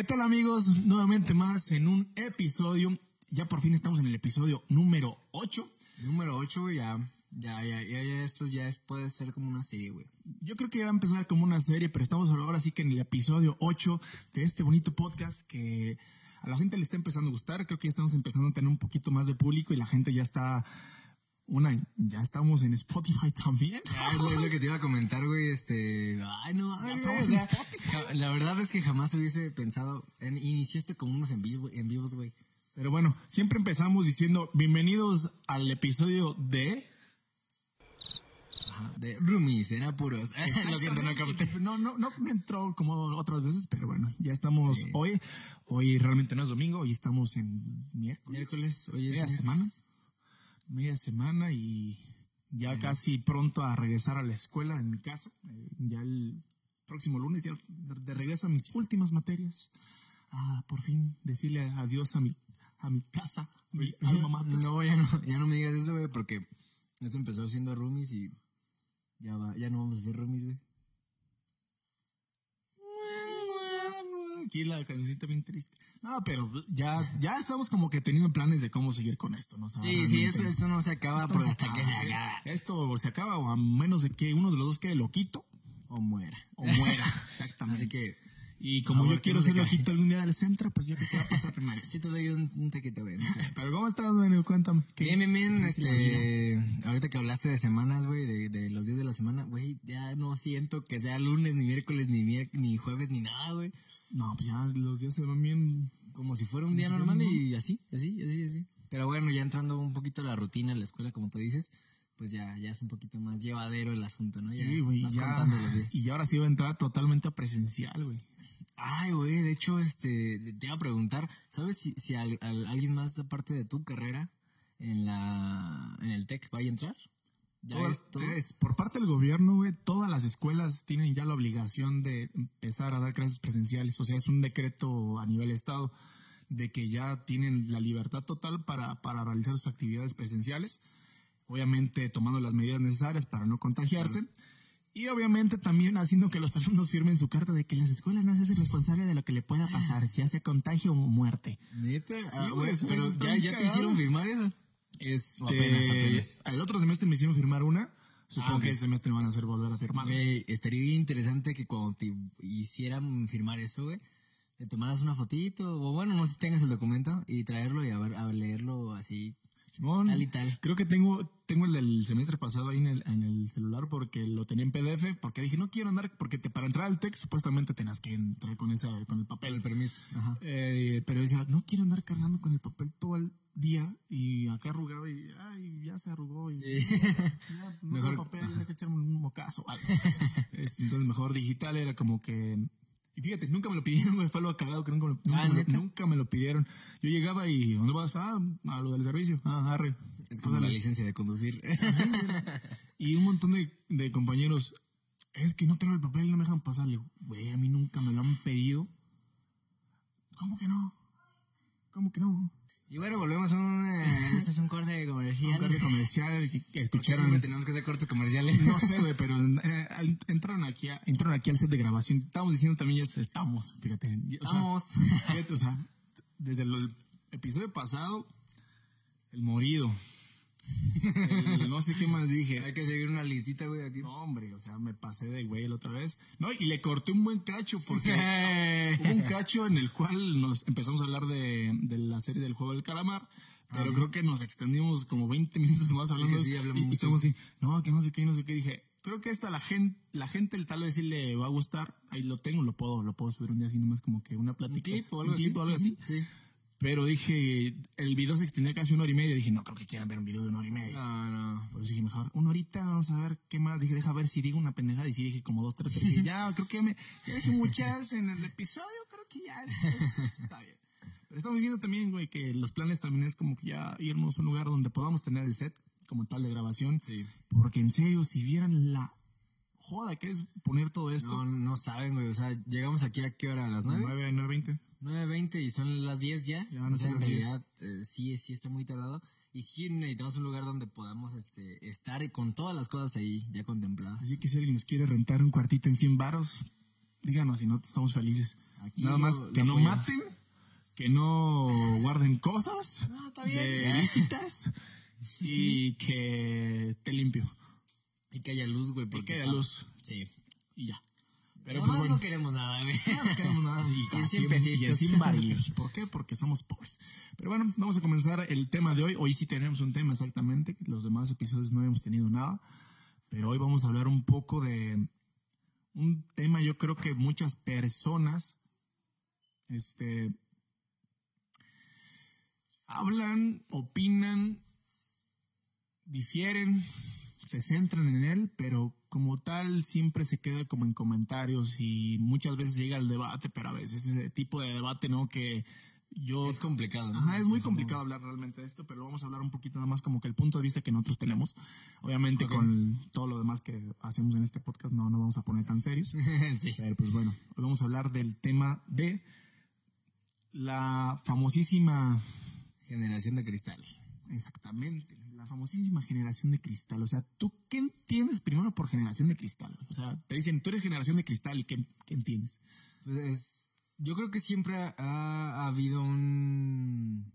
¿Qué tal amigos? Nuevamente más en un episodio. Ya por fin estamos en el episodio número 8. Número 8, güey, ya, ya, ya, ya, ya, esto ya es- puede ser como una serie, güey. Yo creo que va a empezar como una serie, pero estamos ahora sí que en el episodio 8 de este bonito podcast que a la gente le está empezando a gustar. Creo que ya estamos empezando a tener un poquito más de público y la gente ya está... Una, ya estamos en Spotify también. Ay, güey, es lo que te iba a comentar, güey, este... Ay, no, ay, güey, estamos o sea, en Spotify. ja- la verdad es que jamás hubiese pensado... En, inició esto como unos en, vivo, en vivos, güey. Pero bueno, siempre empezamos diciendo bienvenidos al episodio de... Ajá, de roomies, en apuros. lo siento, no capté. No, no, no me entró como otras veces, pero bueno, ya estamos Sí. hoy. Hoy realmente no es domingo, hoy estamos en miércoles. Miércoles, hoy es... miércoles. semana. Media semana y ya casi pronto a regresar a la escuela en mi casa. Eh, ya el próximo lunes, ya de regreso a mis últimas materias. Ah, por fin decirle adiós a mi, a mi casa, a mi alma mater. No, ya no, ya no me digas eso, güey, porque esto empezó siendo roomies y ya va, ya no vamos a ser roomies, güey. Aquí la cancioncita bien triste. No, pero ya, ya estamos como que teniendo planes de cómo seguir con esto, ¿no? O sea, Sí, sí, eso, eso no se acaba esto por hasta que acaba. se acabe. Esto se acaba o a menos de que uno de los dos quede loquito O muera. o muera. Exactamente. Así que, Y como a ver yo quiero ser loquito algún día del centro, pues ya que te va a pasar primero. sí te doy un, un tequito, güey. Pero ¿cómo estás, bueno? Cuéntame. ¿qué- Bien, bien, bien, este, ahorita que hablaste de semanas, güey, de, de los días de la semana, güey, ya no siento que sea lunes, ni miércoles, ni mier- ni jueves, ni nada, güey. No, pues ya los días se van bien. Como si fuera un día normal y así, así, así, así. Pero bueno, ya entrando un poquito a la rutina de la escuela, como tú dices, pues ya, ya es un poquito más llevadero el asunto, ¿no? Ya, Sí, güey. Ya, y ya ahora sí va a entrar totalmente a presencial, güey. Ay, güey, de hecho, este, te iba a preguntar, ¿sabes si, si al- al- alguien más aparte de tu carrera en la, en el TEC va a entrar? ¿Ya Todas- es por parte del gobierno, güey, todas las escuelas tienen ya la obligación de empezar a dar clases presenciales. O sea, es un decreto a nivel estado de que ya tienen la libertad total para, para realizar sus actividades presenciales. Obviamente tomando las medidas necesarias para no contagiarse. Y obviamente también haciendo que los alumnos firmen su carta de que las escuelas no se hacen responsables de lo que le pueda pasar, si hace contagio o muerte. Neta, Ah, güey, eso- pero ya, te hicieron firmar eso. Este, apenas, apenas. al otro semestre me hicieron firmar una. Supongo Ah, ok. que este semestre me van a hacer volver a firmar. Güey, estaría bien interesante que cuando te hicieran firmar eso, güey, te tomaras una fotito, o bueno, no sé si tengas el documento, y traerlo y a, ver, a leerlo así. Simón, Tal y tal. creo que tengo, tengo el del semestre pasado ahí en el, en el celular porque lo tenía en PDF, porque dije, no quiero andar, porque te, para entrar al TEC supuestamente tenías que entrar con esa, con el papel. El permiso. Ajá. Eh, pero decía, no quiero andar cargando con el papel todo el día y acá arrugado y ay, ya se arrugó y ya, no Mejor- papel, hay que echarme un mocazo. Entonces mejor digital era como que y fíjate, nunca me lo pidieron, güey, fue lo cagado que nunca me lo, nunca Ah, me lo- ¿neta? nunca me lo pidieron. Yo llegaba y ¿dónde vas? Ah, a lo del servicio. Ah, arre. Es como la licencia de conducir. Y un montón de, de compañeros, es que no tengo el papel, no me dejan pasarle. Güey, a mí nunca me lo han pedido. ¿Cómo que no? ¿Cómo que no? Y bueno, volvemos a un, eh, este es un corte comercial. Un corte comercial que, escucharon. siempre tenemos que hacer cortes comerciales. No sé, güey, pero eh, entraron aquí, a, entraron aquí al set de grabación. Estamos diciendo también ya estamos, fíjate. O sea, Estamos. fíjate, o sea, desde el episodio pasado, el morido. El no sé qué más dije. Hay que seguir una listita, güey, aquí. No, hombre, o sea, me pasé de güey la otra vez. No, y le corté un buen cacho porque hubo un cacho en el cual nos empezamos a hablar de, de la serie del juego del calamar. Pero creo que nos extendimos como 20 minutos más hablando. que sí, hablamos y, y estamos así, no, que no sé qué, no sé qué. Dije, creo que esta la gente, la gente tal vez sí le va a gustar. Ahí lo tengo, lo puedo, lo puedo subir un día así nomás como que una plática. Un clip o algo un clip así. o algo así. Sí. Pero dije, el video se extendió casi una hora y media. Dije, no creo que quieran ver un video de una hora y media. No, no. Pues dije, mejor una horita, vamos a ver qué más. Dije, deja ver si digo una pendejada. Y sí dije como dos, tres. dije, ya, creo que me ya dije muchas en el episodio. Creo que ya está bien. Pero estamos diciendo también, güey, que los planes también es como que ya irnos a un lugar donde podamos tener el set como tal de grabación. Sí. Porque en serio, si vieran la joda que es poner todo esto. No, no saben, güey. O sea, llegamos aquí a qué hora, a las nueve. 9, 9, 20. 9.20 y son las 10 ya. Ya van a o sea, ser en las 10. realidad eh, sí, sí está muy tardado. Y sí necesitamos un lugar donde podamos este, estar con todas las cosas ahí ya contempladas. Así que si alguien nos quiere rentar un cuartito en 100 varos, díganos si no estamos felices. Aquí Nada más que no maten, que no guarden cosas Ah, está bien. de ilícitas y que te limpio. Y que haya luz, güey. Y porque que haya luz Sí. y ya. Pero Pero pues bueno. no queremos nada, güey. No queremos nada y, Y pesitos. y en cien varillos. ¿Por qué? Porque somos pobres. Pero bueno, vamos a comenzar el tema de hoy. Hoy sí tenemos un tema exactamente. Los demás episodios no hemos tenido nada. Pero hoy vamos a hablar un poco de un tema yo creo que muchas personas este hablan, opinan, difieren, se centran en él, pero como tal siempre se queda como en comentarios y muchas veces llega el debate, pero a veces ese tipo de debate, ¿no? Que yo... Es complicado. ¿no? Ajá, es muy complicado hablar realmente de esto, pero vamos a hablar un poquito nada más como que el punto de vista que nosotros tenemos. Obviamente con todo lo demás que hacemos en este podcast no nos vamos a poner tan serios. sí. Pero pues bueno, hoy vamos a hablar del tema de la famosísima Generación de cristal. Exactamente, la famosísima generación de cristal. O sea, ¿tú qué entiendes primero por generación de cristal? O sea, te dicen, tú eres generación de cristal ¿qué, qué entiendes? Pues es- yo creo que siempre ha, ha habido un,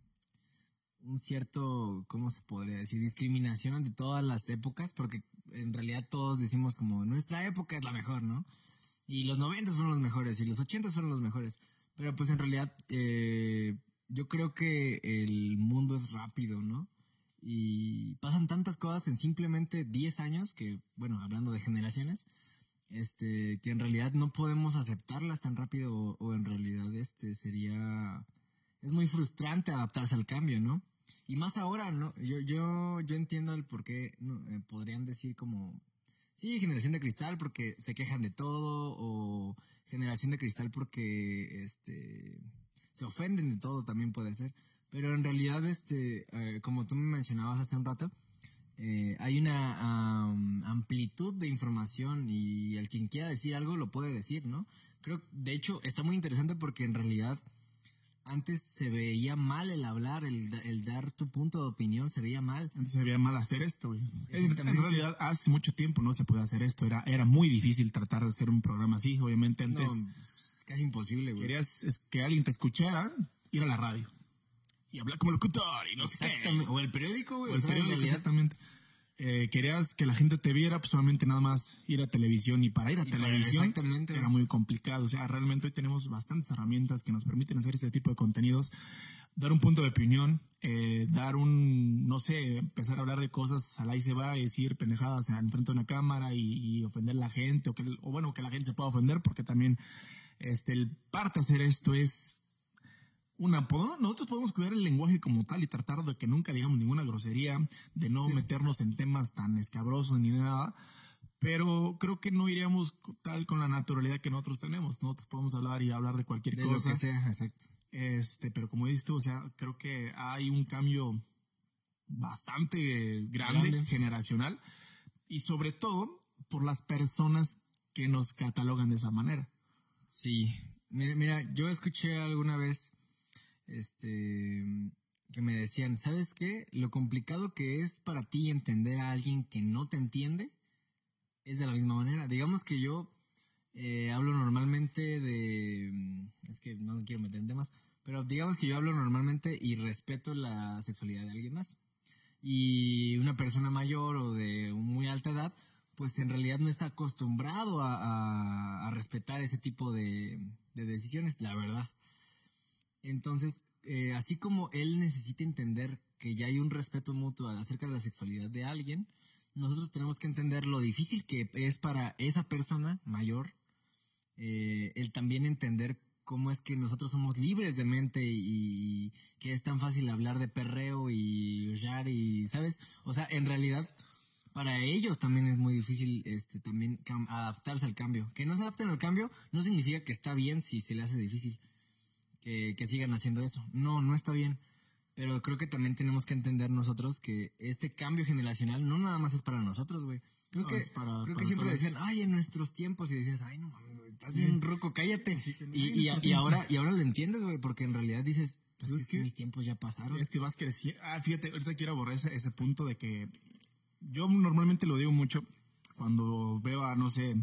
un cierto, ¿cómo se podría decir? Discriminación de todas las épocas, porque en realidad todos decimos como nuestra época es la mejor, ¿no? Y los 90 fueron los mejores y los 80 fueron los mejores. Pero pues en realidad eh, yo creo que el mundo es rápido, ¿no? Y pasan tantas cosas en simplemente 10 años, que bueno, hablando de generaciones, este, que en realidad no podemos aceptarlas tan rápido o, en realidad este sería, es muy frustrante adaptarse al cambio, ¿no? Y más ahora, ¿no? Yo, yo, yo entiendo el por qué. Eh, podrían decir como, sí, generación de cristal porque se quejan de todo o generación de cristal porque, este, se ofenden de todo también puede ser. Pero en realidad, este, eh, como tú me mencionabas hace un rato, eh, hay una am, amplitud de información y el quien quiera decir algo lo puede decir, ¿no? Creo, de hecho, está muy interesante porque en realidad antes se veía mal el hablar, el, el dar tu punto de opinión se veía mal. Antes se veía mal hacer esto, güey. En, realidad, hace mucho tiempo no se podía hacer esto. Era, era muy difícil tratar de hacer un programa así. Obviamente No, antes es casi imposible, güey. querías que alguien te escuchara, ir a la radio y hablar como locutor y no sé qué. O el periódico, güey. O el sea, periódico, exactamente. Eh, querías que la gente te viera, pues solamente nada más ir a televisión y para ir a Y televisión era muy complicado. O sea, realmente hoy tenemos bastantes herramientas que nos permiten hacer este tipo de contenidos, dar un punto de opinión, eh, dar un, no sé, empezar a hablar de cosas al ahí se va y decir pendejadas en frente de una cámara y, y ofender a la gente, o, que, o bueno, que la gente se pueda ofender, porque también este, el parte de hacer esto es una, nosotros podemos cuidar el lenguaje como tal y tratar de que nunca digamos ninguna grosería, de no meternos en temas tan escabrosos ni nada, pero creo que no iríamos tal con la naturalidad que nosotros tenemos. Nosotros podemos hablar y hablar de cualquier de lo cosa, que sea, exacto. este, pero como dices tú, o sea, creo que hay un cambio bastante grande, Grande. generacional, y sobre todo por las personas que nos catalogan de esa manera. Sí, mira, mira, yo escuché alguna vez, este, que me decían, ¿sabes qué? Lo complicado que es para ti entender a alguien que no te entiende es de la misma manera. Digamos que yo eh, hablo normalmente de, mm, es que no me quiero meter en temas, pero digamos que yo hablo normalmente y respeto la sexualidad de alguien más. Y una persona mayor o de muy alta edad, pues en realidad no está acostumbrado a, respetar ese tipo de decisiones, la verdad. Entonces, eh, así como él necesita entender que ya hay un respeto mutuo acerca de la sexualidad de alguien, nosotros tenemos que entender lo difícil que es para esa persona mayor eh, el también entender cómo es que nosotros somos libres de mente y, que es tan fácil hablar de perreo y usar y, ¿sabes? O sea, en realidad, para ellos también es muy difícil este también adaptarse al cambio. Que no se adapten al cambio no significa que está bien si se le hace difícil que, que sigan haciendo eso. No, no está bien. Pero creo que también tenemos que entender nosotros que este cambio generacional no nada más es para nosotros, güey. Creo No, que, es para- creo que para siempre todos. decían, ay, en nuestros tiempos, y decías, ay, no mames, güey, estás bien ruco, cállate. Sí, no, y, y, y ahora, y ahora lo entiendes, güey, porque en realidad dices, pues Es que mis tiempos ya pasaron. Es que vas creciendo. Ah, fíjate, ahorita quiero abordar ese, ese punto de que yo normalmente lo digo mucho cuando veo a, no sé,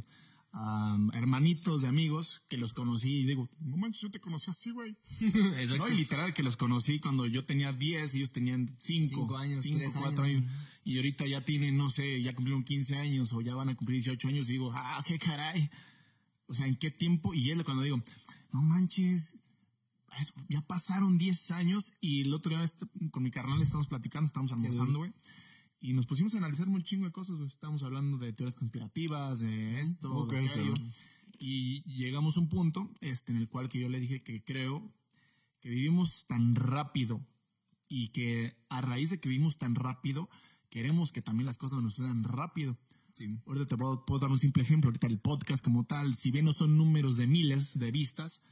hermanitos de amigos que los conocí y digo, no manches, yo te conocí así, güey. no, y literal que los conocí cuando yo tenía 10, ellos tenían 5 años, 5, 4 años. Y ahorita ya tienen, no sé, ya cumplieron 15 años o ya van a cumplir 18 años y digo, ah, qué caray. O sea, ¿en qué tiempo? Y es cuando digo, no manches, ya pasaron 10 años y el otro día con mi carnal estamos platicando, estamos almorzando, güey. Y nos pusimos a analizar un chingo de cosas, Estábamos hablando de teorías conspirativas, de esto, de aquello. Y llegamos a un punto este, en el cual que yo le dije que creo que vivimos tan rápido y que a raíz de que vivimos tan rápido, queremos que también las cosas nos sucedan rápido. Sí. Ahorita te puedo, puedo, dar un simple ejemplo. Ahorita el podcast como tal, si bien no son números de miles de vistas,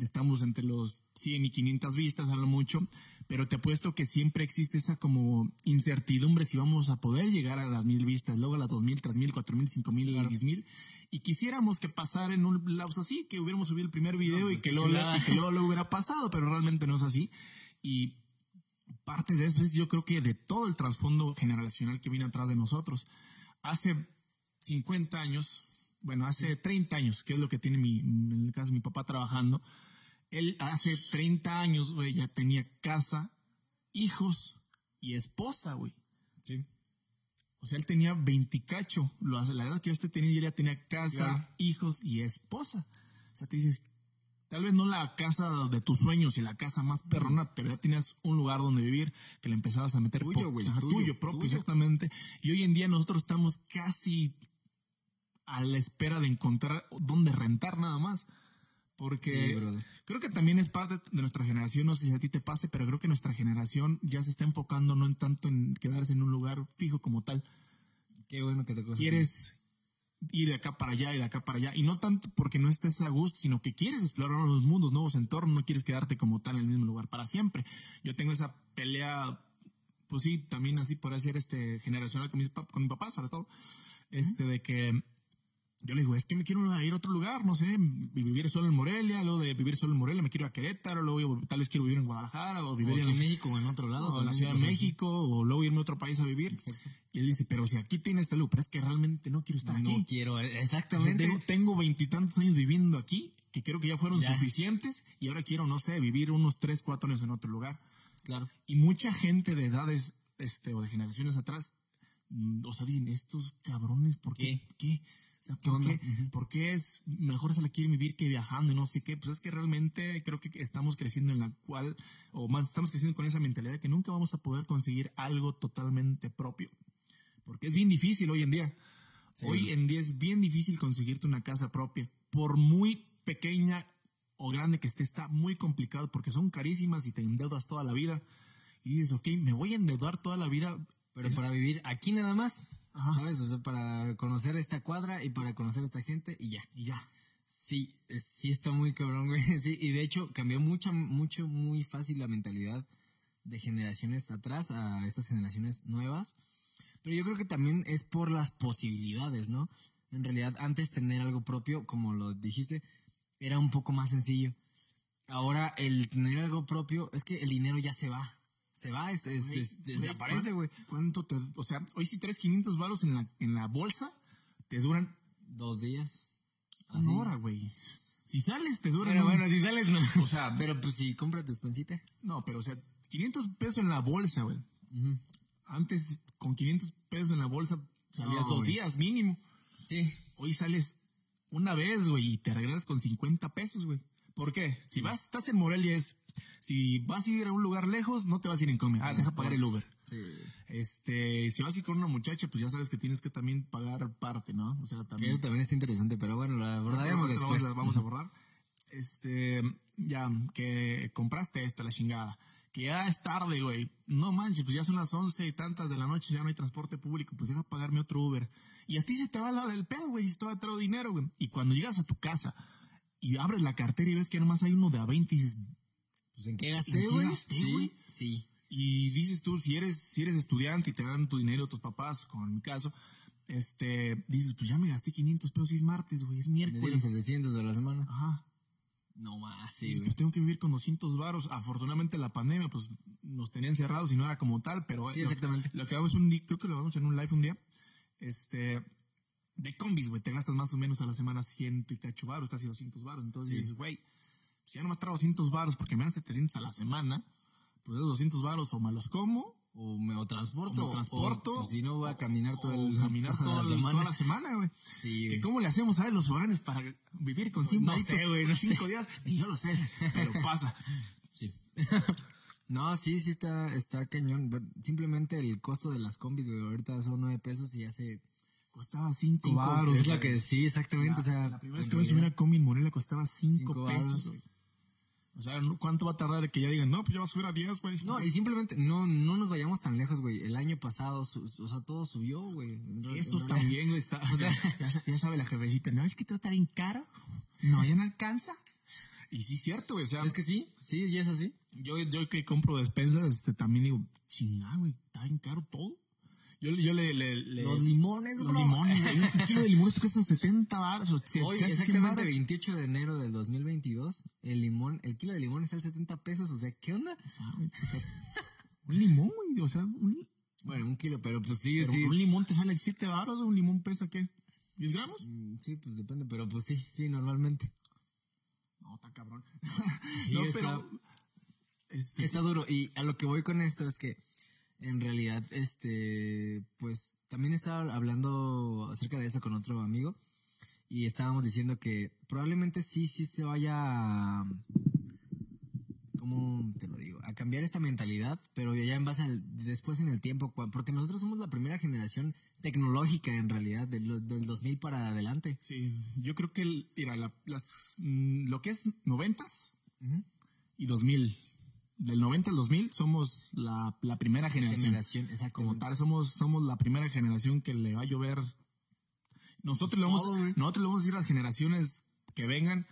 estamos entre los 100 y 500 vistas, a lo mucho, pero te apuesto que siempre existe esa como incertidumbre si vamos a poder llegar a las mil vistas, luego a las dos mil, tres mil, cuatro mil, cinco mil, diez mil, y quisiéramos que pasara en un lapso así, que hubiéramos subido el primer video y, pues que luego, y que luego lo hubiera pasado, pero realmente no es así. Y parte de eso es yo creo que de todo el trasfondo generacional que viene atrás de nosotros. Hace 50 años, bueno, hace 30 años, que es lo que tiene mi, en el caso mi papá trabajando, él hace 30 años, güey, ya tenía casa, hijos y esposa, güey. Sí. O sea, él tenía 20 cacho. Lo hace la edad que yo este tenía, ya tenía casa, hijos y esposa. O sea, te dices, tal vez no la casa de tus sueños y la casa más perrona, pero ya tenías un lugar donde vivir que le empezabas a meter tuyo, güey, tuyo, propio, exactamente. Y hoy en día nosotros estamos casi a la espera de encontrar dónde rentar nada más. Porque creo que también es parte de nuestra generación, no sé si a ti te pase, pero creo que nuestra generación ya se está enfocando no en tanto en quedarse en un lugar fijo como tal. Qué bueno que te Quieres ir de acá para allá y de acá para allá. Y no tanto porque no estés a gusto, sino que quieres explorar nuevos mundos, nuevos entornos, no quieres quedarte como tal en el mismo lugar para siempre. Yo tengo esa pelea, pues sí, también así por hacer este generacional con, con mi papá, sobre todo, este de que yo le digo, es que me quiero ir a otro lugar, no sé, vivir solo en Morelia, luego de vivir solo en Morelia me quiero ir a Querétaro, luego tal vez quiero vivir en Guadalajara, o vivir en, México o en otro lado. O en la Ciudad de México, o luego irme a otro país a vivir. Y él dice, pero si aquí tiene este lugar, pero es que realmente no quiero estar aquí. No quiero, exactamente. tengo veintitantos años viviendo aquí, que creo que ya fueron suficientes, y ahora quiero, no sé, vivir unos tres, cuatro años en otro lugar. Claro. Y mucha gente de edades, este, o de generaciones atrás, mm, o sea, dicen, estos cabrones, ¿por qué? ¿Qué? O sea, ¿por qué, es mejor se la quiere vivir que viajando y no sé qué? Pues es que realmente creo que estamos creciendo en la cual, o más, estamos creciendo con esa mentalidad de que nunca vamos a poder conseguir algo totalmente propio. Porque es bien difícil hoy en día. Hoy en día es bien difícil conseguirte una casa propia. Por muy pequeña o grande que esté, está muy complicado porque son carísimas y te endeudas toda la vida. Y dices, ok, me voy a endeudar toda la vida pero para vivir aquí nada más, ¿sabes? O sea, para conocer esta cuadra y para conocer a esta gente y ya. Y ya. Sí, sí está muy cabrón, güey. Sí, y de hecho cambió mucho, mucho, muy fácil la mentalidad de generaciones atrás a estas generaciones nuevas. Pero yo creo que también es por las posibilidades, ¿no? En realidad, antes tener algo propio, como lo dijiste, era un poco más sencillo. Ahora, el tener algo propio, es que el dinero ya se va se va, es, desaparece, güey. ¿Cuánto te, o sea, hoy si traes 500 baros en la, en la bolsa, te duran dos días. Así. Una hora, güey. Si sales, te duran. Pero bueno, si sales, no. O sea, pero pues si compras despancita. No, pero o sea, 500 pesos en la bolsa, güey. Antes, con 500 pesos en la bolsa, salías dos días mínimo. Sí. Hoy sales una vez, güey, y te regresas con 50 pesos, güey. ¿Por qué? Si vas, estás en Morelia es si vas a ir a un lugar lejos, no te vas a ir en comida. Ah, deja pagar el Uber. Sí. Este, si vas a ir con una muchacha, pues ya sabes que tienes que también pagar parte, ¿no? O sea, también. Eso también está interesante, pero bueno, la abordaremos después. Vamos a, borrar. Este, ya, que compraste esta, la chingada. Que ya es tarde, güey. No manches, pues ya son las once y tantas de la noche, ya no hay transporte público, pues deja pagarme otro Uber. Y a ti se te va el pedo, güey, si te va a traer dinero, güey. Y cuando llegas a tu casa y abres la cartera y ves que nomás hay uno de a 20 y dices, pues en qué gasté, güey. Sí, sí. Y dices tú, si eres, si eres estudiante y te dan tu dinero tus papás, como en mi caso, este, dices, pues ya me gasté 500 pesos y es martes, güey, es miércoles. Me 700 de la semana. Ajá. No más, sí, Pues tengo que vivir con 200 varos. Afortunadamente la pandemia, pues nos tenían cerrados y no era como tal, pero. Sí, exactamente. Lo, que vamos un día, creo que lo vamos en un live un día. Este, de combis, güey, te gastas más o menos a la semana ciento y cacho baros, casi 200 baros. Entonces dices, güey, si ya no me traigo 200 baros porque me dan 700 a la semana, pues esos 200 baros o me los como O me o transporto. O me transporto, o, pues, si no voy a caminar todo el, caminar toda toda, la la semana. toda la semana, güey. Sí, güey. ¿Cómo le hacemos a los foráneos para vivir con cinco No sé, güey, no cinco días? Ni yo lo sé, pero pasa. Sí. no, sí, sí está, está cañón. Simplemente el costo de las combis, güey, ahorita son nueve pesos y ya se... Costaba cinco, Cinco baros. es lo güey. que sí, exactamente. o sea, La primera vez que me subí una combi en Morelia costaba cinco, Cinco pesos. varos. O sea. ¿cuánto va a tardar que ya digan, no, pues ya va a subir a 10, güey? No, y simplemente no, no nos vayamos tan lejos, güey. El año pasado, su- o sea, todo subió, güey. Eso también, güey, está. O sea, ya, sa- ya sabe la jefecita, no, es que a estar bien caro. No, ya no alcanza. Y sí, es cierto, güey. O sea, Es que sí, sí, ya es así. yo, yo que compro despensas, este, también digo, chingada, güey, está bien caro todo. Yo, yo le, le, le- Los limones, los bro. limones. Un kilo de limones cuesta 70 baros. O sea, Hoy, casi 100 exactamente varos. 28 de enero del 2022, el limón, el kilo de limón está al 70 pesos, o sea, ¿qué onda? O sea, o sea, un limón, güey, o sea, un, Bueno, un kilo, pero pues sí, pero sí. un limón te sale 7 baros, un limón pesa, ¿qué? ¿10 gramos? Mm, Sí, pues depende, pero pues sí, sí, normalmente. No, está cabrón. No, está- pero. Este, Está duro. Y a lo que voy con esto es que en realidad, este, pues también estaba hablando acerca de eso con otro amigo y estábamos diciendo que probablemente sí, sí se vaya a, ¿cómo te lo digo? A cambiar esta mentalidad, pero ya en base al, después en el tiempo, porque nosotros somos la primera generación tecnológica en realidad, de los, del 2000 para adelante. Sí, yo creo que el, mira, la- las, mm, lo que es noventas Ujú. y 2000, del 90 al 2000 somos la, la primera generación. Generación, Como tal, somos, somos la primera generación que le va a llover. Nosotros, le, vamos, todo, güey. nosotros le vamos a decir a las generaciones que vengan.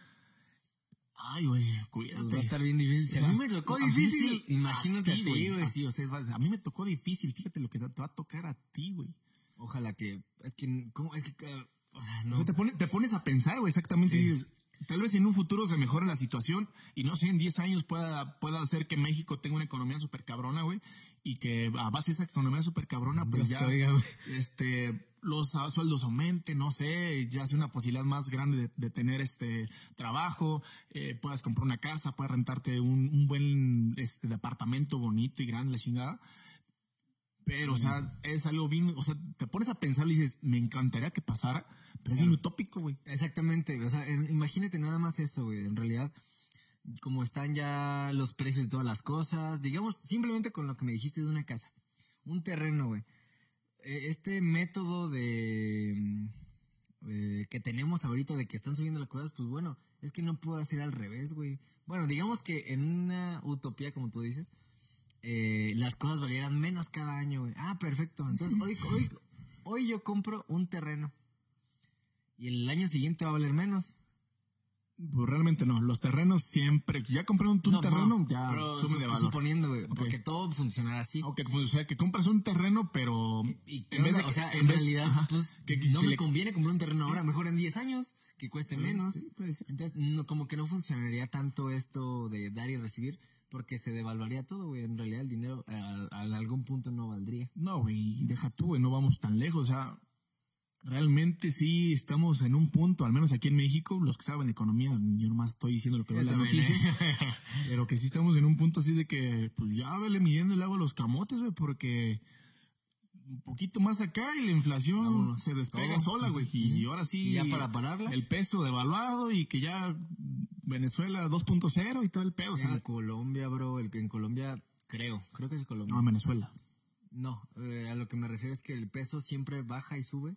Ay, güey, Pues cuídate. va a estar bien difícil. Si O sea, a mí me tocó difícil, imagínate a ti, güey. Así, o sea, a mí me tocó difícil. Fíjate lo que te, va a tocar a ti, güey. Ojalá que. Es que. ¿Cómo? Es que. uh, o sea, no. O sea, te, pone- te pones a pensar, güey, exactamente. y dices, tal vez en un futuro se mejore la situación y no sé, en 10 años pueda, pueda hacer que México tenga una economía súper cabrona, güey. Y que a base de esa economía súper cabrona, pues ya este, los sueldos aumenten, no sé, ya sea una posibilidad más grande de, de tener este trabajo, eh, puedas comprar una casa, puedas rentarte un, un buen este, departamento bonito y grande, la chingada. Pero, o sea, es algo bien, o sea, te pones a pensar y dices, me encantaría que pasara, pero es bien utópico, güey. Exactamente. O sea, imagínate nada más eso, güey. En realidad, como están ya los precios de todas las cosas, digamos, simplemente con lo que me dijiste de una casa, un terreno, güey. Eh, Este método de mm, eh, que tenemos ahorita de que están subiendo las cosas, pues bueno, es que no puedo hacer al revés, güey. Bueno, digamos que en una utopía, como tú dices, eh, las cosas valieran menos cada año, güey. Ah, perfecto. Entonces, hoy, hoy yo compro un terreno y el año siguiente va a valer menos. Pues realmente no, los terrenos siempre, ya compraron tu No, terreno, no, ya sube de valor. suponiendo, güey, porque todo funcionará así. Ok, o sea, que compras un terreno, pero Y en vez de o sea, en realidad, pues que- no si me le- conviene comprar un terreno ahora, mejor en 10 años, que cueste Pues, menos. sí, puede ser. Entonces, no, como que no funcionaría tanto esto de dar y recibir, porque se devaluaría todo, güey. En realidad, el dinero a, a algún punto no valdría. No, güey, deja tú, güey, no vamos tan lejos. O sea, realmente sí estamos en un punto, al menos aquí en México, los que saben de economía, yo nomás estoy diciendo lo que veo en las ¿eh? pero que sí estamos en un punto así de que, pues ya vele midiendo el agua a los camotes, güey, porque un poquito más acá y la inflación Vámonos, se despega todo. sola, güey, y ahora sí. ¿Y ya para pararla? El peso devaluado y que ya Venezuela 2.0 y todo el pedo, o sea, en Colombia, bro, el, en Colombia, creo, creo que es Colombia. no, Venezuela. No, eh, a lo que me refiero es que el peso siempre baja y sube.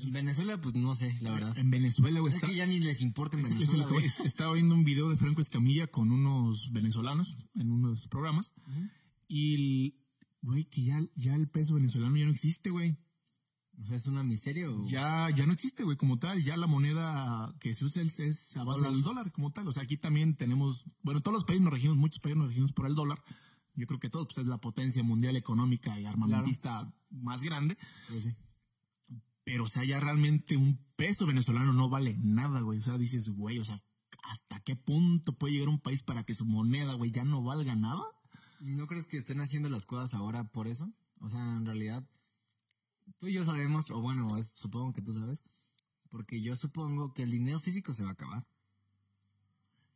En Venezuela, pues no sé, la verdad. En Venezuela, güey, Es está, que ya ni les importa en es Venezuela, es- Estaba viendo un video de Franco Escamilla con unos venezolanos en unos programas. Y, el- güey, que ya, ya el peso venezolano ya no existe, güey. O sea, ¿Es una miseria o...? Ya, ya no existe, güey, como tal. Ya la moneda que se usa es, es a base del dólar, como tal. O sea, aquí también tenemos, bueno, todos los países nos regimos, muchos países nos regimos por el dólar. Yo creo que todos, pues es la potencia mundial económica y armamentista más grande. Pues sí. Pero, o sea, ya realmente un peso venezolano no vale nada, güey. O sea, dices, güey, o sea, ¿hasta qué punto puede llegar un país para que su moneda, güey, ya no valga nada? ¿No crees que estén haciendo las cosas ahora por eso? O sea, en realidad, tú y yo sabemos, o bueno, es- supongo que tú sabes, porque yo supongo que el dinero físico se va a acabar.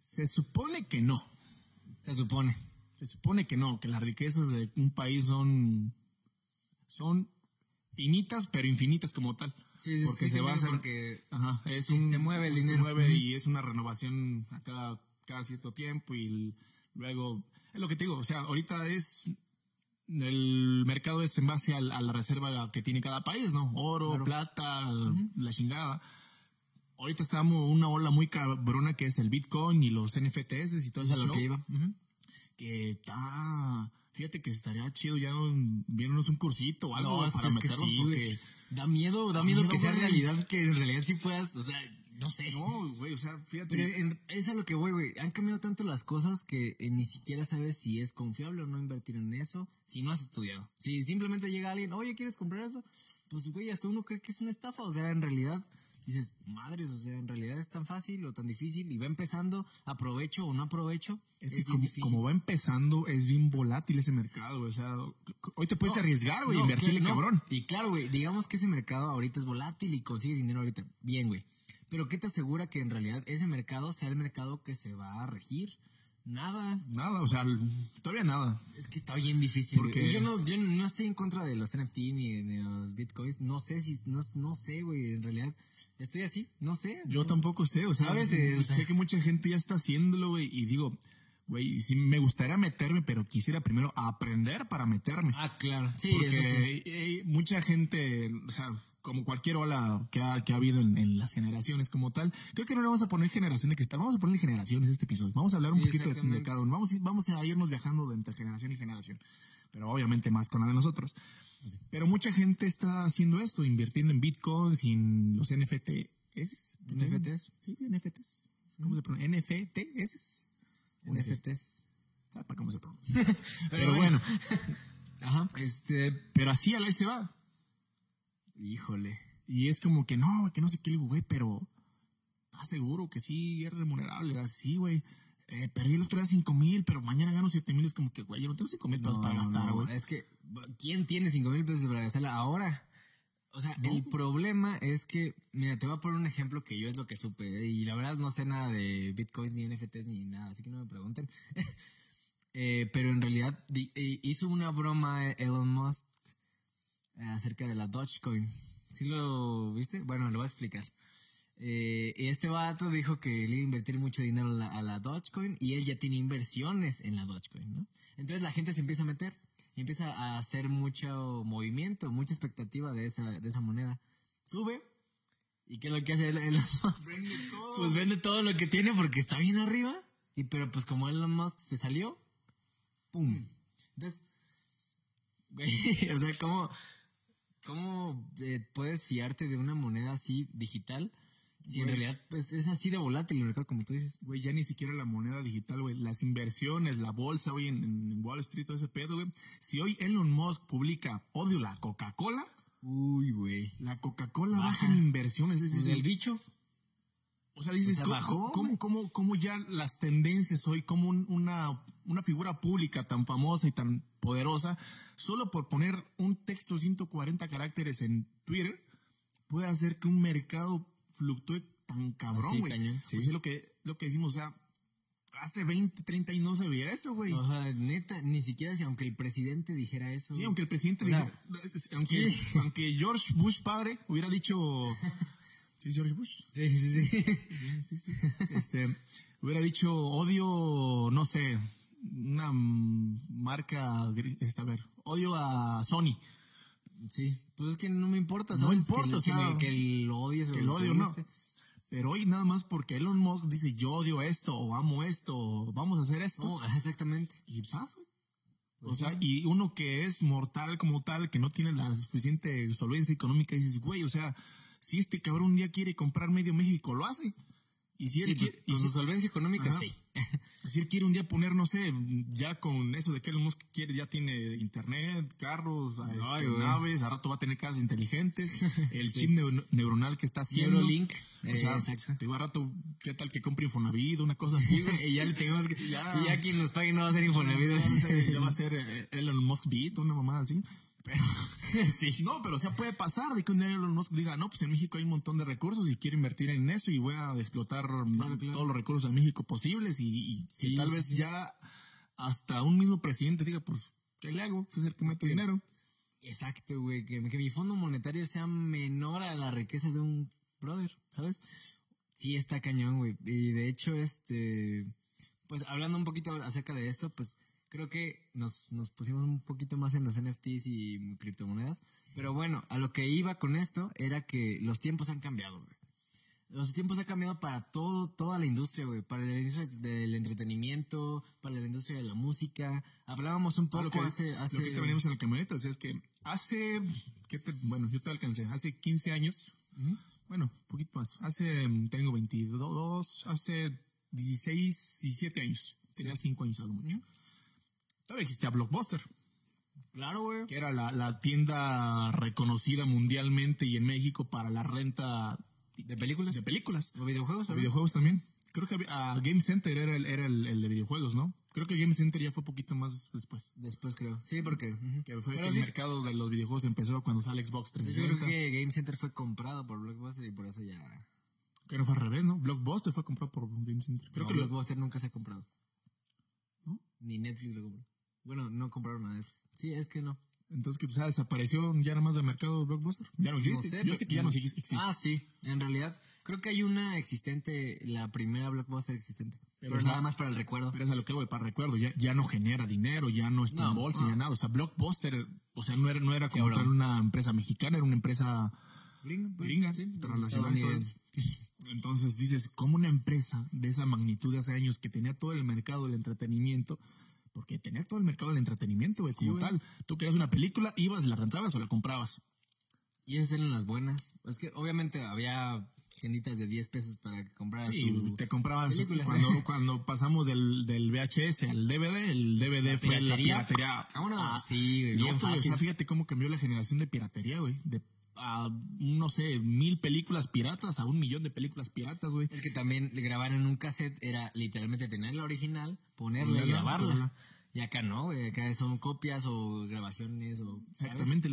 Se supone que no. Se supone. Se supone que no, que las riquezas de un país son, son finitas, pero infinitas como tal. Sí, sí, porque sí, se basa porque Ajá, es Sí, un, se mueve el se dinero. mueve Ujú. y es una renovación a cada, cada cierto tiempo y luego, es lo que te digo, o sea, ahorita es, el mercado es en base a, la reserva que tiene cada país, ¿no? Oro, Claro. plata, la chingada. Ahorita estamos en una ola muy cabrona que es el Bitcoin y los NFTs y todo es eso. a lo que iba. Que está, fíjate que estaría chido ya viéndonos un cursito o algo No, para es meternos sí, porque... Da miedo, da miedo miedo, que sea güey. realidad, que en realidad sí puedas, o sea, no sé. No, güey, o sea, fíjate. Pero en- es a lo que voy, güey. Han cambiado tanto las cosas que eh, ni siquiera sabes si es confiable o no invertir en eso si no has estudiado. Si simplemente llega alguien, oye, ¿quieres comprar eso? Pues, güey, hasta uno cree que es una estafa. O sea, en realidad dices, madres, o sea, en realidad es tan fácil o tan difícil y va empezando, aprovecho o no aprovecho. Es Es, que como, va empezando, es bien volátil ese mercado. O sea, hoy te puedes No, arriesgar, güey, no, invertirle que- no. cabrón. Y claro, güey, digamos que ese mercado ahorita es volátil y consigues dinero ahorita. Bien, güey. Pero ¿qué te asegura que en realidad ese mercado sea el mercado que se va a regir? Nada. Nada, o sea, todavía nada. Es que está bien difícil. Porque- Yo, no, yo no estoy en contra de los NFT ni de, de los bitcoins. No sé si, no, no sé, güey. En realidad, estoy así. No sé. Yo tampoco sé, o sea, ¿Sabes? Sé que mucha gente ya está haciéndolo, güey, y digo, güey, sí me gustaría meterme, pero quisiera primero aprender para meterme. Ah, claro. Sí, Porque eso sí. eh, mucha gente, o sea, como cualquier ola que ha, que ha habido en, en las generaciones como tal, creo que no le vamos a poner generación de cristal, vamos a ponerle generaciones este episodio. Vamos a hablar un poquito de, cada uno. Vamos, a- vamos a irnos viajando de entre generación y generación, pero obviamente más con la de nosotros. Pero mucha gente está haciendo esto, invirtiendo en bitcoins y en los NFTs. NFTs. Sí, NFTs. ¿Cómo se pronuncia? NFTs. NFTs. Sepa cómo se pronuncia. Pero bueno, Ajá. este, pero así a la se va. Híjole. Y es como que no, que no sé qué, güey, pero ¿estás seguro que sí es remunerable? Así, güey. Eh, perdí el otro día cinco mil, pero mañana gano siete mil. Es como que, güey, yo no tengo cinco mil pesos para gastar, no, güey. Es que, ¿quién tiene cinco mil pesos para gastarla ahora? O sea, el problema es que, mira, te voy a poner un ejemplo que yo es lo que supe, y la verdad no sé nada de bitcoins, ni NFTs, ni nada, así que no me pregunten. Eh, pero en realidad eh, hizo una broma Elon Musk acerca de la Dogecoin. ¿Sí lo viste? Bueno, lo voy a explicar. Eh, y este vato dijo que le iba a invertir mucho dinero a la, a la Dogecoin y él ya tiene inversiones en la Dogecoin, ¿no? Entonces la gente se empieza a meter y empieza a hacer mucho movimiento, mucha expectativa de esa, de esa moneda. Sube y ¿qué es lo que hace Elon Musk? Vende todo. Pues vende todo lo que tiene porque está bien arriba. Y pero pues como Elon Musk se salió, ¡pum! Entonces, güey, o sea, ¿cómo, cómo eh, puedes fiarte de una moneda así digital si en realidad pues, es así de volátil el mercado como tú dices? Güey, ya ni siquiera la moneda digital, güey. Las inversiones, la bolsa, güey, en, en Wall Street, todo ese pedo, güey. Si hoy Elon Musk publica, odio la Coca-Cola, Uy, güey. la Coca-Cola Baja. baja en inversiones. Es ¿Desde decir, el bicho? O sea, dices, O sea, ¿cómo, bajó, cómo, cómo- cómo ya las tendencias hoy, como un- una, una figura pública tan famosa y tan poderosa, solo por poner un texto de 140 caracteres en Twitter, puede hacer que un mercado fluctúe tan cabrón, güey? cañón, sí. Pues es lo que, lo que decimos, o sea, hace 20, 30 años no se veía eso, güey. O sea, neta, ni siquiera si aunque el presidente dijera eso. Sí, aunque el presidente O sea, dijo, aunque, sí. aunque George Bush padre hubiera dicho, ¿sí es George Bush? Sí, sí, sí. Sí, sí, sí. Este, hubiera dicho odio, no sé, una marca, este, a ver, odio a Sony. Sí, pues es que no me importa, No importa, que, o sea, que, me- que el odio Que lo odio, no. Pero hoy nada más porque Elon Musk dice yo odio esto, o amo esto, o vamos a hacer esto. No, exactamente. Y ¿sabes, güey? Pues O sea, sí. y uno que es mortal como tal, que no tiene la suficiente solvencia económica, dices, güey, o sea, si este cabrón un día quiere comprar medio México, lo hace. Y si él Sí, pues, quiere, y con si- su solvencia económica, Ajá. sí. Si él quiere un día poner, no sé, ya con eso de que Elon Musk quiere, ya tiene internet, carros, este, Ay, naves, a rato va a tener casas inteligentes, el chip neu- neuronal que está haciendo. Neurolink. O sea, Eh, digo, a rato, ¿qué tal que compre Infonavit, una cosa así, y ya le tenemos que. Ya. Y ya quien nos pague no va a ser Infonavit. Ya va a ser- ya va a ser eh, Elon Musk Beat, una mamada así. Pero, sí. No, pero o sea, puede pasar de que un día Elon Musk diga, no, pues en México hay un montón de recursos y quiero invertir en eso y voy a explotar claro. todos los recursos de México posibles y, y Sí, que tal sí, vez ya hasta un mismo presidente diga, pues, ¿qué le hago? Pues es el que mete dinero. Exacto, güey. Que, que mi fondo monetario sea menor a la riqueza de un brother, ¿sabes? Sí, está cañón, güey. Y de hecho, este. Pues hablando un poquito acerca de esto, pues creo que nos, nos pusimos un poquito más en los NFTs y criptomonedas. Pero bueno, a lo que iba con esto era que los tiempos han cambiado, güey. Los tiempos han cambiado para todo, toda la industria, güey. Para la industria del entretenimiento, para la industria de la música. Hablábamos un poco que, hace, hace... lo que te venimos en la camioneta, o sea, es que hace, ¿qué te- bueno, yo te alcancé, hace 15 años, bueno, un poquito más, hace, mm, tengo 22, hace 16, 17 años, tenía 5 años a lo mucho. Todavía existía Blockbuster, Claro, güey. que era la, la tienda reconocida mundialmente y en México para la renta ¿De películas? de películas. ¿O videojuegos? De también? videojuegos también. Creo que había- ah, Game Center era, el, era el, el de videojuegos, ¿no? Creo que Game Center ya fue poquito más después. Después creo. Sí, porque... ujú. Que fue Pero que sí, el mercado de los videojuegos empezó cuando sale Xbox yo creo 360. que Game Center fue comprado por Blockbuster y por eso ya... Que no fue al revés, ¿no? Blockbuster fue comprado por Game Center. Creo no, que lo- Blockbuster nunca se ha comprado. ¿No? Ni Netflix lo compró. Bueno, no compraron a. Sí, es que no. Entonces, que pues, ah, desapareció ya nada más del mercado Blockbuster. Ya no existe. No sé, Yo pero- sé que ya no existe. Ah, sí. En realidad, creo que hay una existente, la primera Blockbuster existente. Pero, o sea, nada más para el recuerdo. Pero es a lo que voy, para recuerdo, ya, ya no genera dinero, ya no está No, en bolsa, no. ya nada. O sea, Blockbuster, o sea, no era, no era como tal una empresa mexicana, era una empresa Gringa, pues, sí. Entonces, entonces dices, ¿cómo una empresa de esa magnitud de hace años que tenía todo el mercado del entretenimiento, porque tenía todo el mercado del entretenimiento, güey, como tal, tú querías una película, ibas, la rentabas o la comprabas. Y esas eran las buenas. Es que obviamente había tienditas de 10 pesos para que compraras Sí, tu te comprabas película. cuando, cuando pasamos del, del VHS al DVD, el DVD fue la piratería. piratería. Vámonos. Ah, sí, güey, bien o fácil. sea, fíjate cómo cambió la generación de piratería, güey. De a, no sé, mil películas piratas a un millón de películas piratas, güey. Es que también grabar en un cassette era literalmente tener la original, ponerla y grabarla. ponerla. Y acá no, güey. Acá son copias o grabaciones o... ¿sabes? Exactamente,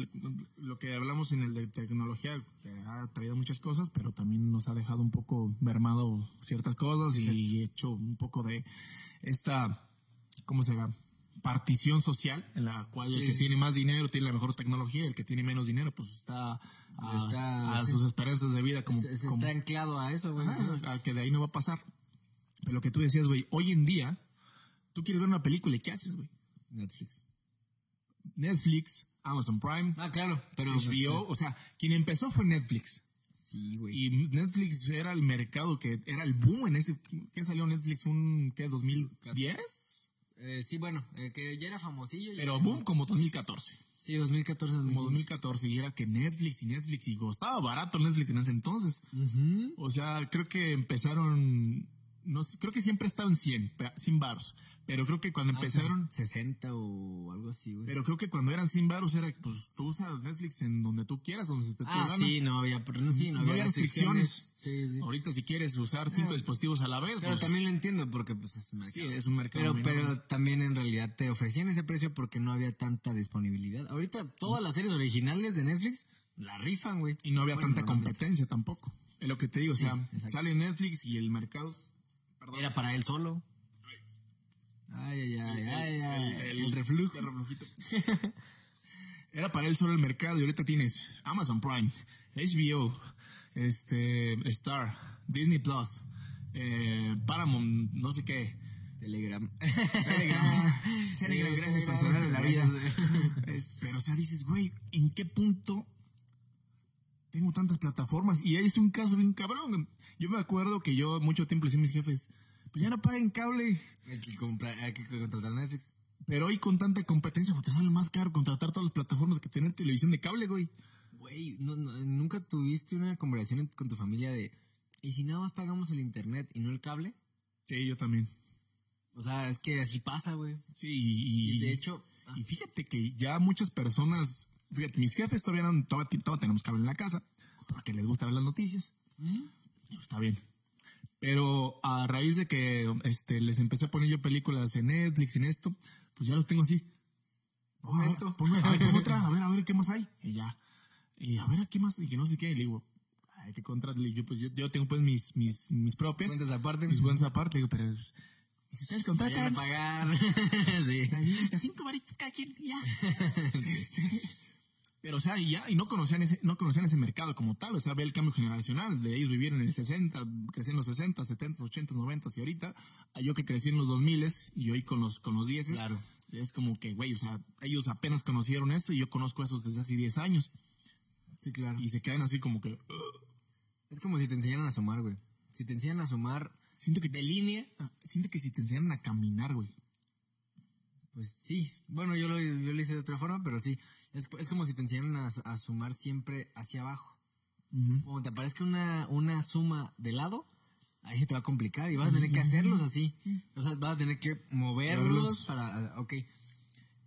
lo, que hablamos en el de tecnología, que ha traído muchas cosas, pero también nos ha dejado un poco mermado ciertas cosas y hecho un poco de esta, ¿cómo se llama? Partición social, en la cual el que sí. tiene más dinero tiene la mejor tecnología, el que tiene menos dinero, pues está a, Está- a sí. sus esperanzas de vida, como, está anclado a eso, güey. A que de ahí no va a pasar. Pero lo que tú decías, güey, hoy en día, tú quieres ver una película y ¿qué haces, güey? Netflix. Netflix, Amazon Prime, Ah, claro, pero... HBO, o sea, quien empezó fue Netflix. Sí, güey. Y Netflix era el mercado que era el boom en ese. ¿Qué salió Netflix? ¿Un qué? ¿2010? Eh, sí, bueno, eh, que ya era famosillo. Pero boom como 2014. Sí, 2014, Como 2015. 2014. Y era que Netflix y Netflix y costaba barato Netflix en ese entonces. O sea, creo que empezaron. No sé, creo que siempre estaban 100, pe- 100 baros. Pero creo que cuando empezaron. Ah, 60 o algo así, güey. Pero creo que cuando eran 100 baros era, pues tú usas Netflix en donde tú quieras, donde se te Ah, sí, no había, pero no, sí, no, No había restricciones. Sí, sí. Ahorita si quieres usar cinco Ah. dispositivos a la vez, Pero pues, también lo entiendo porque pues es un mercado. Sí, es un mercado Pero, pero también en realidad te ofrecían ese precio porque no había tanta disponibilidad. Ahorita todas las series originales de Netflix la rifan, güey. y no había Bueno, tanta competencia tampoco. Es lo que te digo, Sí, o sea, exacto. sale Netflix y el mercado. Era para él solo. Ay, ay, ay, ay, ay. El, reflujo. el reflujito. Era para él solo el mercado y ahorita tienes Amazon Prime, HBO, este, Star, Disney Plus, eh, Paramount, no sé qué. Telegram. Telegram. Telegram, gracias por salvarle la vida. Es- pero, o sea, dices, güey, ¿en qué punto tengo tantas plataformas? Y ahí es un caso bien cabrón. Yo me acuerdo que yo mucho tiempo le decía a mis jefes, pues ya no paguen cable. Hay que, comprar, hay que contratar Netflix. Pero hoy con tanta competencia, pues te sale más caro contratar todas las plataformas que tener televisión de cable, güey. Güey, no, no, nunca tuviste una conversación con tu familia de, ¿y si nada más pagamos el internet y no el cable? Sí, yo también. O sea, es que así pasa, güey. Sí, y, Y de hecho, y fíjate que ya muchas personas, fíjate, mis jefes todavía, no, todavía, todavía tenemos cable en la casa, porque les gusta ver las noticias. Digo, Está bien. Pero a raíz de que este, les empecé a poner yo películas en Netflix, en esto, pues ya los tengo así. ponme esto. Ponme, a ver, otra, a ver, a ver, ¿qué más hay? Y ya. Y a ver, ¿qué más? Y que no sé qué. Y le digo, hay que contratar. Yo, pues, yo, yo tengo pues mis, mis, mis propias. Cuentas aparte. Mis cuentas aparte. Digo, pero ¿y si ustedes Vayan a contratan, pagar. sí. cinco varitas cada quien, ya. Este, pero, o sea, y ya, y no conocían ese, no conocían ese mercado como tal, o sea, ve el cambio generacional, de ellos vivieron en el 60, crecí en los 60, 70, 80, 90 y ahorita, a yo que crecí en los 2000 y hoy con los, con los 10 Claro. es como que, güey, o sea, ellos apenas conocieron esto y yo conozco esos desde hace 10 años Sí, claro. y se quedan así como que, Es como si te enseñaran a sumar, güey. Si te enseñan a sumar siento que de línea, ah, siento que si te enseñan a caminar, güey. Pues sí. Bueno, yo lo, yo lo hice de otra forma, pero sí. Es, es como si te enseñaran a, a sumar siempre hacia abajo. Como te aparezca una, una suma de lado, ahí se te va a complicar y vas a tener que hacerlos así. O sea, vas a tener que moverlos Moverlos. para... Ok.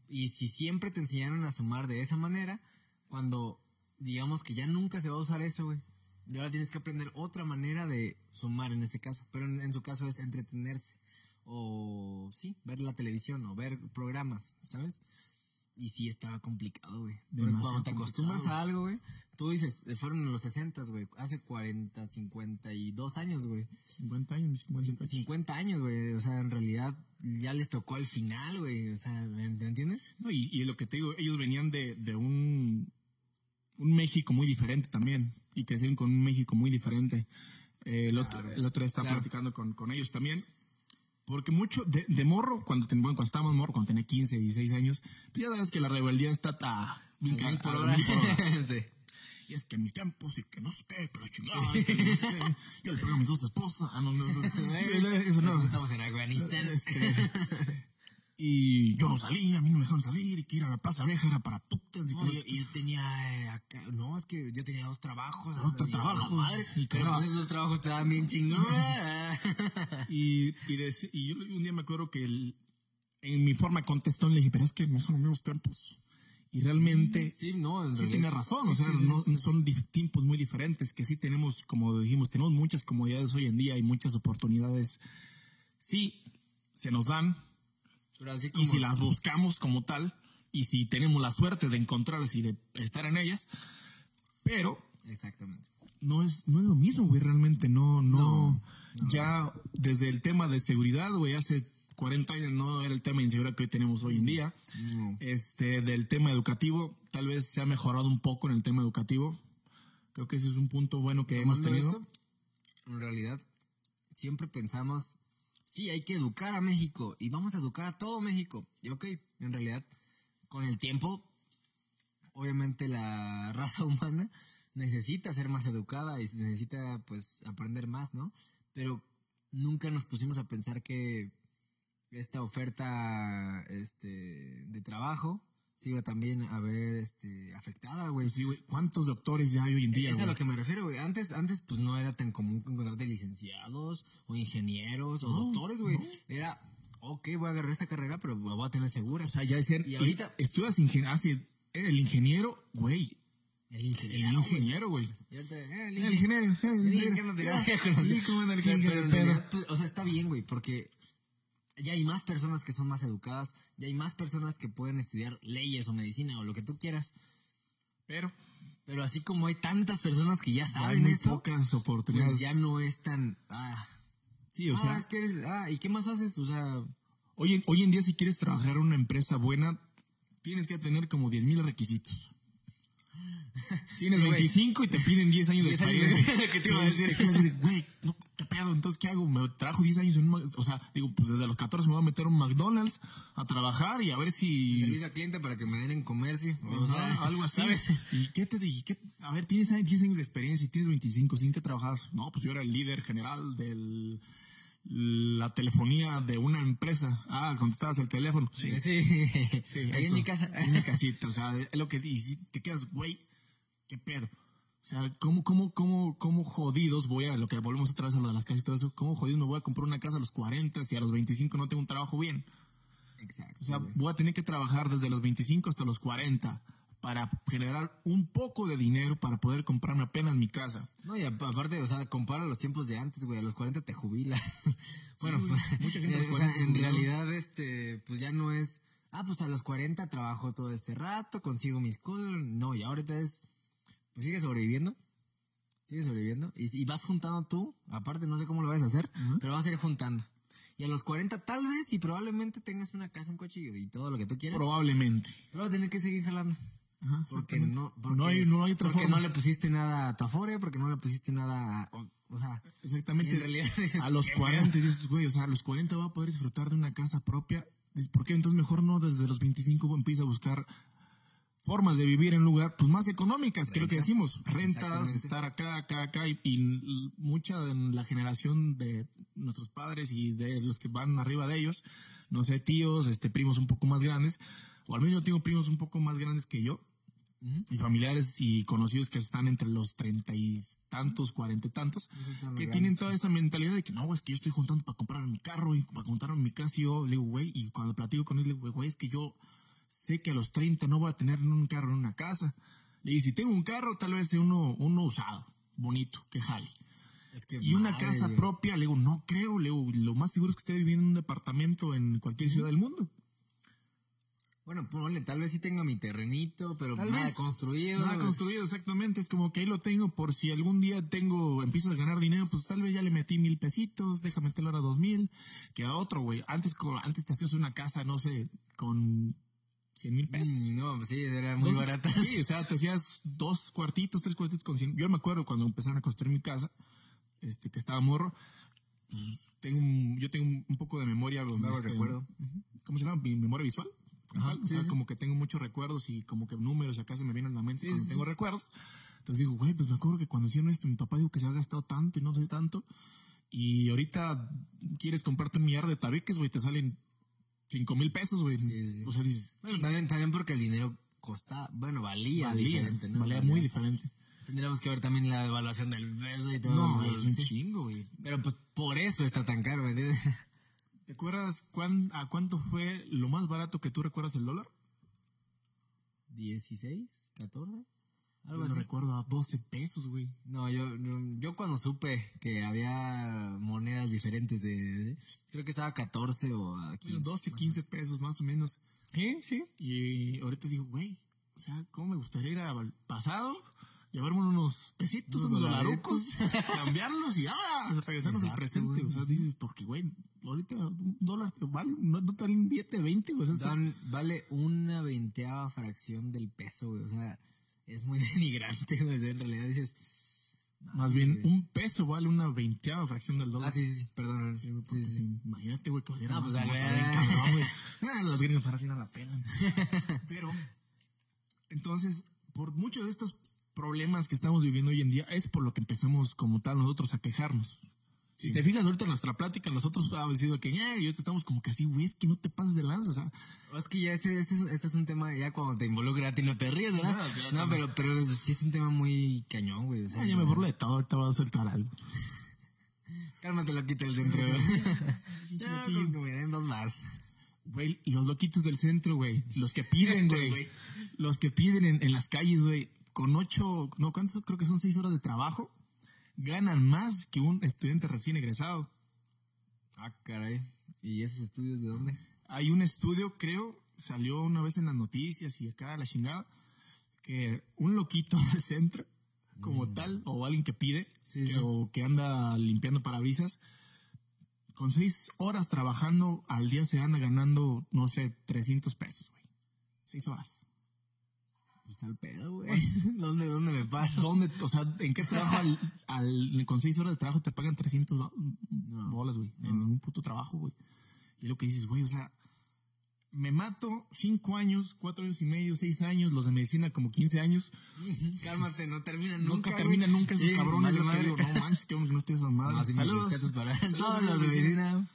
Y si siempre te enseñaron a sumar de esa manera, cuando digamos que ya nunca se va a usar eso, güey. Y ahora tienes que aprender otra manera de sumar en este caso. Pero en, en su caso es entretenerse. O sí, ver la televisión o ver programas, ¿sabes? Y sí estaba complicado, güey. Demasiado cuando te acostumbras a algo, güey, tú dices, eh, fueron en los 60, güey, hace 40, 52 años, güey. 50 años, mis 50 Cin- 50 años, güey. O sea, en realidad ya les tocó al final, güey. O sea, ¿me entiendes? No, y, y lo que te digo, ellos venían de, de un, un México muy diferente también. Y crecieron con un México muy diferente. Eh, el, otro, el otro Claro. platicando con, con ellos también. Porque mucho, de, de morro, cuando, ten- bueno, cuando estábamos morro, cuando tenía 15, 16 años, pues ya sabes que la rebeldía está ta, bien Al mil ca- por a hora. mil por hora. sí. Y es que en mis tiempos, y que no sé qué, pero chingada, no sé. Yo le pego a mis dos esposas. Ah, no, no, no, eso no. Estamos en Afganistán. Este, y yo no salía, a mí no me dejaron salir, y que ir a la Plaza Vieja era para putas. y No, yo, yo tenía eh, acá, no, es que yo tenía dos trabajos. Y- trabajos, y pues esos trabajos te daban bien chingón. Y, y, deci- y yo un día me acuerdo que el- en mi forma contestó y le dije, pero es que no son los mismos tiempos. Y realmente sí, sí, no, en tiene razón, sí, o sea, sí, sí, no- sí. son tiempos muy diferentes, que sí tenemos, como dijimos, tenemos muchas comodidades hoy en día y muchas oportunidades. Sí, se nos dan, Pero así y como si las buscamos como tal, y si tenemos la suerte de encontrarlas y de estar en ellas, pero Exactamente. no es, no es lo mismo, güey, realmente no, no, ya desde el tema de seguridad, güey, hace 40 años no era el tema de inseguridad que hoy tenemos hoy en día, No. este, del tema educativo, tal vez se ha mejorado un poco en el tema educativo, creo que ese es un punto bueno que hemos Tomando tenido. esto, en realidad, siempre pensamos, sí, hay que educar a México y vamos a educar a todo México. Y ok, en realidad, con el tiempo, obviamente la raza humana necesita ser más educada y necesita, pues, aprender más, ¿no? Pero nunca nos pusimos a pensar que esta oferta este, de trabajo se iba también a ver este, afectada, güey. Pues sí, güey, ¿cuántos doctores ya hay hoy en día? Es a güey? lo que me refiero, güey. Antes, antes, pues no era tan común encontrarte licenciados o ingenieros o doctores, güey. no. Era, ok, voy a agarrar esta carrera, pero la voy a tener segura. O sea, ya decían, Y ahorita- estudias ingeniero, el ingeniero, güey, el el ingeniero. ingeniero, güey. Y ahorita, eh, el El ingeniero. ingeniero, El el ingeniero no ingeniero. el ingeniero, pero en pero- realidad, o sea, está bien, güey, porque ya hay más personas que son más educadas, ya hay más personas que pueden estudiar leyes o medicina o lo que tú quieras. Pero Pero así como hay tantas personas que ya hay saben muy eso, pocas oportunidades. pues ya no es tan, ah, Sí, o ah, sea, es que eres, ah, ¿y qué más haces? O sea, hoy en, hoy en día si quieres trabajar en una empresa buena, tienes que tener como 10 mil requisitos. Tienes Sí, güey. 25 y te piden 10 años de 10 años experiencia. ¿qué te iba a decir? Güey, no, ¿qué pedo? Entonces, ¿qué hago? Me trabajo 10 años en un... O sea, digo, pues desde los 14 me voy a meter a un McDonald's a trabajar y a ver si... servicio al cliente para que me den en comercio. O sea, algo así. ¿sabes? ¿Y qué te dije? ¿Qué- A ver, tienes 10 años de experiencia y tienes 25, ¿sin qué trabajas? No, pues yo era el líder general de la telefonía de una empresa. Ah, contestabas el teléfono. Sí, Sí, sí. ahí eso. en mi casa. En mi casita. O sea, es lo que y te quedas, güey, qué pedo. O sea, ¿cómo, cómo, cómo, cómo jodidos voy a, lo que volvemos otra vez a lo de las casas y todo eso, cómo jodidos me voy a comprar una casa a los 40 si a los 25 no tengo un trabajo bien? Exacto. O sea, voy a tener que trabajar desde los 25 hasta los 40 para generar un poco de dinero para poder comprarme apenas mi casa. No, y ap- aparte, o sea, compara los tiempos de antes, güey. A los 40 te jubilas. bueno, güey. Mucha gente eh, o 40 sea, se en realidad, este, pues ya no es ah, pues a los 40 trabajo todo este rato, consigo mis cosas. No, y ahorita es, pues sigue sobreviviendo. Sigue sobreviviendo. Y, y vas juntando tú, aparte no sé cómo lo vas a hacer, pero vas a ir juntando. Y a los 40 tal vez y probablemente tengas una casa, un coche y, y todo lo que tú quieras. Probablemente. Pero vas a tener que seguir jalando. Ajá, Porque no, porque, no hay, no hay otra porque forma. no le pusiste nada a tu afore, porque no le pusiste nada a, o, o sea, Exactamente. en realidad es a los que- 40 dices, güey, o sea, a los 40 va a poder disfrutar de una casa propia. ¿Por qué? Entonces mejor no desde los 25 empieza a buscar formas de vivir en lugar pues más económicas, creo que decimos, rentas, estar acá, acá, acá y, y mucha de la generación de nuestros padres y de los que van arriba de ellos, no sé, tíos, este primos un poco más grandes, o al menos yo tengo primos un poco más grandes que yo, y familiares y conocidos que están entre los treinta y tantos, cuarenta y tantos, que tienen toda esa mentalidad de que no, es que yo estoy juntando para comprar mi carro y para comprar mi yo le digo, güey, y cuando platico con él, le digo, güey, es que yo sé que a los 30 no voy a tener un carro en una casa. Le digo, si tengo un carro, tal vez sea uno, uno usado, bonito, que jale. es que Y una casa güey. propia, le digo, no creo, le digo, lo más seguro es que esté viviendo en un departamento en cualquier ciudad del mundo. Bueno, ponle, tal vez sí tenga mi terrenito, pero Tal nada vez. construido. Nada construido, exactamente. Es como que ahí lo tengo por si algún día tengo, empiezo a ganar dinero, pues tal vez ya le metí mil pesitos, déjame meterlo ahora dos mil. Que a otro, güey. Antes, antes te hacías una casa, no sé, con cien mil pesos. Mm, no, pues sí, era muy barata. Sí, o sea, te hacías dos cuartitos, tres cuartitos con cien. Yo me acuerdo cuando empezaron a construir mi casa, este, que estaba morro. pues, tengo un- yo tengo un, poco de memoria. Vago este, recuerdo. ¿Cómo se llama? Mi memoria visual. Ajá, o sea, sí. como que tengo muchos recuerdos y como que números acá se me vienen a la mente Sí, cuando sí, tengo recuerdos. Entonces digo, güey, pues me acuerdo que cuando hicieron esto, mi papá dijo que se ha gastado tanto y no sé tanto. Y ahorita quieres comprarte un millar de tabiques, güey, te salen cinco mil pesos, güey. sí. O sea, dices, Bueno, también, también porque el dinero costa, bueno, valía, valía, diferente, ¿no? valía muy diferente. Tendríamos que ver también la devaluación del peso y todo. No, es un sí. chingo, güey. Pero pues por eso está tan caro, ¿me entiendes? ¿Te acuerdas cuán- a cuánto fue lo más barato que tú recuerdas el dólar? 16, 14, Yo algo lo así. recuerdo a 12 pesos, güey. No, yo, yo, yo cuando supe que había monedas diferentes de, creo que estaba a 14 o a 15. Bueno, 12, 15 pesos más o menos. Sí, sí. Y ahorita digo, güey, o sea, ¿cómo me gustaría ir al pasado? Llevarme unos pesitos, Unos unos dolarucos, cambiarlos y ah, regresarnos al presente. güey. O sea, dices, porque, güey, ahorita un dólar te vale, no, no te vale un billete de 20, o sea, está- Dan- vale una veinteava fracción del peso, güey. O sea, es muy denigrante. O sea, en realidad dices. más bien un peso vale una veinteava fracción del dólar. Ah, sí, sí, sí, perdón. Sí, Sí, sí. Imagínate, güey, que valiera Ah, más, pues, bien cabrón, güey. Ah, los gringos ahora sí no la pelan. Pero, entonces, por muchos de estos problemas que estamos viviendo hoy en día, es por lo que empezamos como tal nosotros a quejarnos. Si te fijas ahorita en nuestra plática, nosotros habíamos decidido que ya, y ahorita estamos como que así, güey, es que no te pases de lanza, o sea, Es que ya este, este, es, este es un tema, ya cuando te involucra a ti no te ríes, ¿verdad? No, sí, No, también. pero, pero sí es un tema muy cañón, güey. O sea, ya, ya me burlo de todo, ahorita voy a soltar algo. Cálmate, lo quita el centro. güey. ya, me den dos más. Güey, los loquitos del centro, güey, los que piden, Este, güey, güey. los que piden en, en las calles, güey, con ocho, no, ¿cuántos? Creo que son seis horas de trabajo, ganan más que un estudiante recién egresado. Ah, caray. ¿Y esos estudios de dónde? Hay un estudio, creo, salió una vez en las noticias y acá la chingada, que un loquito del centro, como tal, o alguien que pide, Mm. Sí, que- sí. o que anda limpiando parabrisas, con seis horas trabajando al día se anda ganando, no sé, 300 pesos, güey. Seis horas. Pues al pedo, güey. ¿Dónde, dónde me paro? ¿Dónde, o sea, en qué trabajo al, al- con seis horas de trabajo te pagan 300 ba- bolas, güey? En un puto trabajo, güey. Y lo que dices, güey, o sea, me mato cinco años, cuatro años y medio, seis años, los de medicina como 15 años. Cálmate, no termina Nunca, nunca. termina nunca esos Sí, cabrones. madre. no manches, que no estés madre. No, Saludos. respetos para Saludos todos a los de medicina.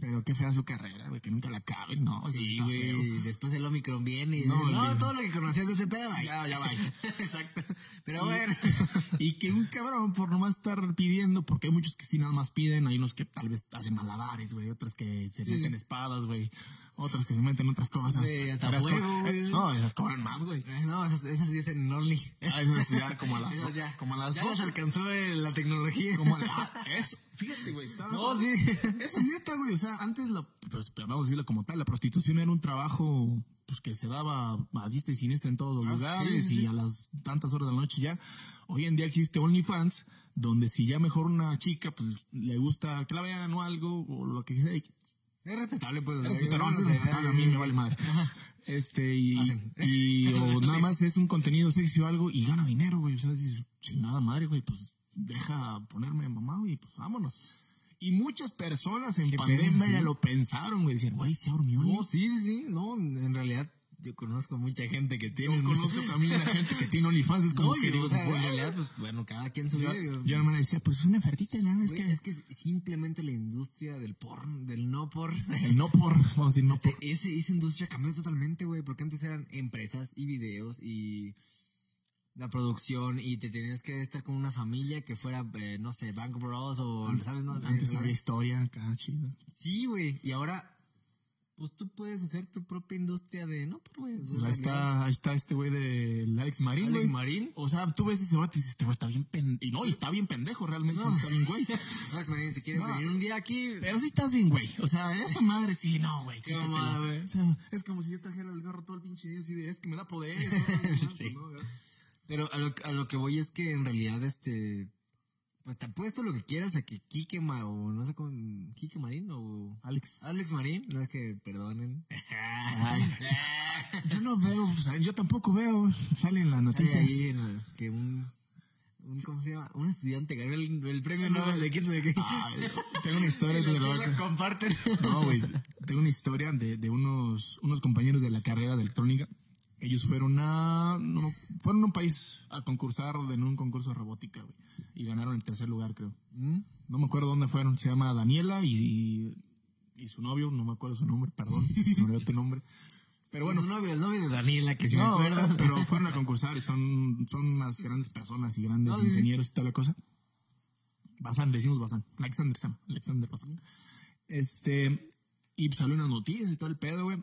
Pero qué fea su carrera, güey, que nunca la acaben, no. eso Sí, güey. Después el Omicron viene y No, dice, no, olvídalo. todo lo que conocías de ese pedo, ya, ya va. Exacto. Pero bueno. y que un cabrón por nomás estar pidiendo, porque hay muchos que sí nada más piden, hay unos que tal vez hacen malabares, güey, otras que se Sí, meten espadas, güey, otras que se meten otras cosas. Sí, hasta Pero es fuego, como-. No, esas cobran más, güey. No, esas, esas dicen en Only. Ah, esas ya como a las, Esas ya. como a las ya dos. alcanzó eh, la tecnología. Como a la- ah, eso, fíjate, güey. No, sí. Eso es neta, güey. O sea, sea, antes, la, pues, vamos a decirlo como tal, la prostitución era un trabajo pues que se daba a vista y siniestra en todos los Ah, lugares sí, sí. y a las tantas horas de la noche ya. Hoy en día existe OnlyFans, donde si ya mejor una chica pues le gusta que la vean o algo o lo que sea, Es respetable, pues. o sea, es sé, respetar, a mí me vale madre. Este, y, y o nada más es un contenido sexy o algo y gana dinero, güey. O sea, dices, chingada madre, güey, pues deja ponerme mamado y pues vámonos. Y muchas personas en pandemia pena, sí. ya lo pensaron, güey. Decían, güey, se Only. No, sí, sí, sí. No, en realidad yo conozco mucha gente que tiene. Yo conozco también a gente que tiene OnlyFans, es como No, que digo, o sea, en realidad, pues bueno, cada quien su vida. Yo, yo me decía, pues es una ofertita, ¿no? Es que es que simplemente la industria del porn, del no por. el no por, vamos a decir no por. Este, ese, esa industria cambió totalmente, güey, porque antes eran empresas y videos y la producción y te tenías que estar con una familia que fuera, eh, no sé, Bank Bros o, ¿sabes? No, Antes Eh, había historia acá, chido. Sí, güey, y ahora, pues tú puedes hacer tu propia industria de no por, güey. o sea, en Ahí está, ahí está este güey del Alex Marín, Alex güey. Marín. O sea, tú ves ese vato y dices, este güey está bien pendejo. Y no, y está bien pendejo, realmente está bien güey. Alex Marín, si quieres No. venir un día aquí, Pero sí estás bien, güey. O sea, esa madre sí, no, güey. Qué mamada, güey. O sea, es como si yo trajera el garro todo el pinche día así de, es que me da poder. Sí. Pero a lo, a lo que voy es que en realidad, este, pues te apuesto lo que quieras a que Kike Ma, o no sé cómo, Kike Marín o Alex. Alex Marín, no es que perdonen. Yo no veo, o sea, yo tampoco veo. Salen las noticias. ahí en que un, un, ¿cómo se llama? Un estudiante ganó el, el premio Nobel de quién sabe qué. Ay, tengo una historia la lo comparten. No, güey. Tengo una historia de, de unos, unos compañeros de la carrera de electrónica. Ellos fueron a, no, fueron a un país a concursar en un concurso de robótica, güey. Y ganaron el tercer lugar, creo. ¿Mm? No me acuerdo dónde fueron. Se llama Daniela y, y, y su novio, no me acuerdo su nombre, perdón. Se me tu nombre. Pero Bueno, su novio, el novio de Daniela, que si no, me acuerdo. pero fueron a concursar y son, son unas grandes personas y grandes No, ingenieros y toda la cosa. Bazán, le decimos Bazán. Alexander llama, Alexander Bazán. Este, y pues salió unas noticias y todo el pedo, güey.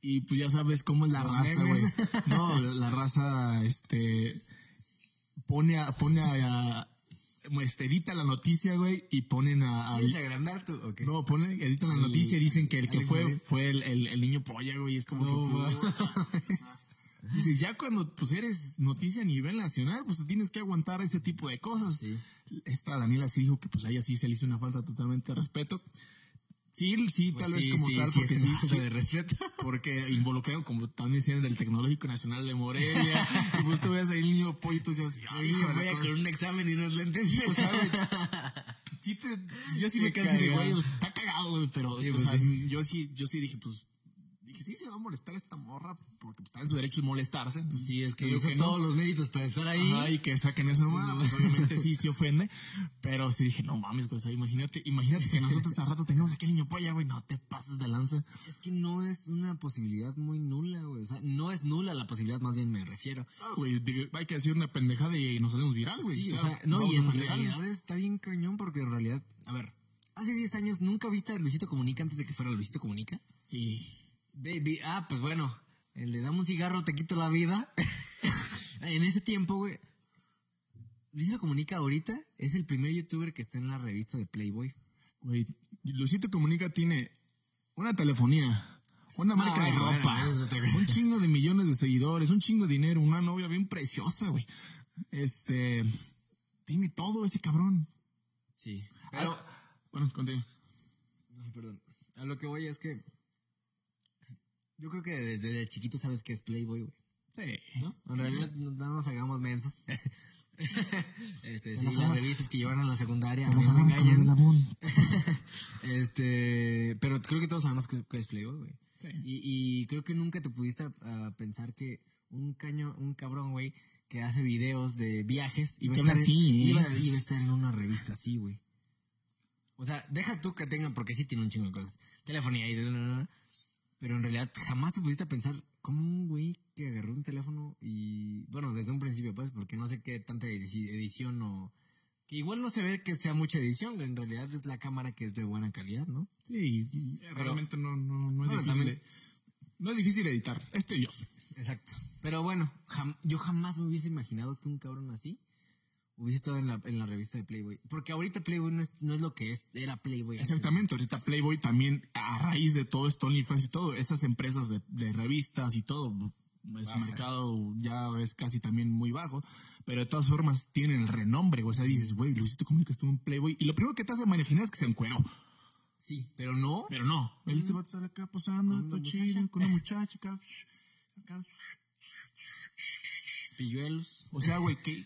Y pues ya sabes cómo es la Los raza, güey. No, la, raza, este, pone a, pone a, a- este, edita la noticia, güey, y ponen a, a- ¿Quieres agrandar tú? No, ponen, editan la noticia y dicen que el que fue fue el, el, el niño polla, güey. Es como No, que. Dices, ya cuando pues eres noticia a nivel nacional, pues te tienes que aguantar ese tipo de cosas. Sí. Esta Daniela sí dijo que pues a ella sí se le hizo una falta totalmente de respeto. Sí, sí, Pues tal sí, vez como sí, tal, porque es sí, sí, de respeto. porque involucraron, como también decían, del Tecnológico Nacional de Morelia. y pues tú ves ahí el niño pollo y tú dices, ay, hijo de la voy a cosa". con un examen y unos lentes. Güey, sí te- yo sí me quedé así de, güey, sea, está cagado, pero, Sí, o pues, sea, yo sí, yo sí dije, pues, dije, sí se va a molestar esta morra, porque pues, está en su derecho de molestarse. Sí, es que hizo que no. todos los méritos para estar ahí. Ajá, y que saquen esa mamá, pues obviamente sí se ofende, pero sí dije, no mames, pues, imagínate, imagínate que nosotros a rato tengamos aquel niño polla, güey, no te pases de lanza. Es que no es una posibilidad muy nula, güey. O sea, no es nula la posibilidad, más bien me refiero. Ah, güey, hay que decir una pendejada y nos hacemos viral, güey. Sí, o sea, no, y en realidad está bien cañón porque en realidad, a ver, hace 10 años nunca viste a Luisito Comunica antes de que fuera Luisito Comunica. Sí. Baby, ah, pues bueno, el de dame un cigarro, te quito la vida. en ese tiempo, güey, Luisito Comunica ahorita es el primer youtuber que está en la revista de Playboy. Güey, Luisito Comunica tiene una telefonía, una marca de bueno, ropa, un chingo de millones de seguidores, un chingo de dinero, una novia bien preciosa, güey. Este, tiene todo ese cabrón. Sí. Pero, Ah, bueno, contigo. Ay, perdón. A lo que voy es que yo creo que desde chiquito sabes que es Playboy, güey. Sí. ¿No? En realidad no no nos hagamos mensos. este, sí, las revistas que llevaron a la secundaria. no me. Labón. este, pero creo que todos sabemos que, es- que es Playboy, güey. Sí. Y, y creo que nunca te pudiste ah, pensar que un caño, un cabrón, güey, que hace videos de viajes iba a, estar, así, en, ¿eh? iba, iba a estar en una revista así, güey. O sea, deja tú que tengan, porque sí tiene un chingo de cosas. Telefonía y... Pero en realidad jamás te pudiste pensar cómo un güey que agarró un teléfono y... Bueno, desde un principio, pues, porque no sé qué tanta edici- edición o... Que igual no se ve que sea mucha edición, en realidad es la cámara que es de buena calidad, ¿no? Sí, realmente no, no, no es Bueno, difícil. también- no es difícil editar, es tedioso. Exacto. Pero bueno, jam- yo jamás me hubiese imaginado que un cabrón así hubiese estado en la, en la revista de Playboy. Porque ahorita Playboy no es, no es lo que es, era Playboy. antes. Exactamente, ahorita Playboy también, a raíz de todo esto, OnlyFans y todo, esas empresas de, de revistas y todo, el Baja. mercado ya es casi también muy bajo, pero de todas formas tienen el renombre, o sea, dices, güey, Luisito Comunica estuvo en Playboy, y lo primero que te hace imaginar es que se encueró, Sí, pero no. pero no, él te va a estar acá posando, todo chido, con una muchacha acá, acá. Pilluelos. O sea, güey, que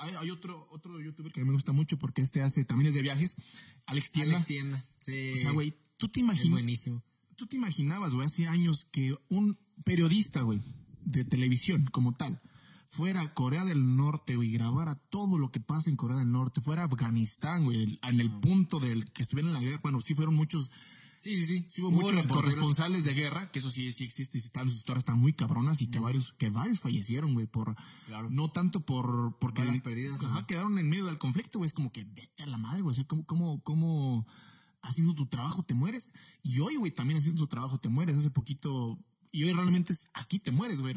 hay, hay otro, otro youtuber que me gusta mucho porque este hace, también es de viajes, Alex Tienda. Alex Tienda. Sí. O sea, güey, tú te imaginas, buenísimo. tú te imaginabas, güey, hace años que un periodista, güey, de televisión como tal, fuera a Corea del Norte, güey, grabara todo lo que pasa en Corea del Norte, fuera a Afganistán, güey, en el punto del que estuvieron en la guerra, bueno, sí fueron muchos, Sí, sí, sí. sí hubo, muchos corresponsales de guerra, que eso sí, sí existe, y están, sus historias están muy cabronas y que varios, que varios fallecieron, güey, por, Claro. no tanto por, porque, perdidas, ajá, quedaron en medio del conflicto, güey, es como que vete a la madre, güey, o sea, cómo, cómo, cómo haciendo tu trabajo te mueres, y hoy, güey, también haciendo tu trabajo te mueres, hace poquito, y hoy realmente es, aquí te mueres, güey,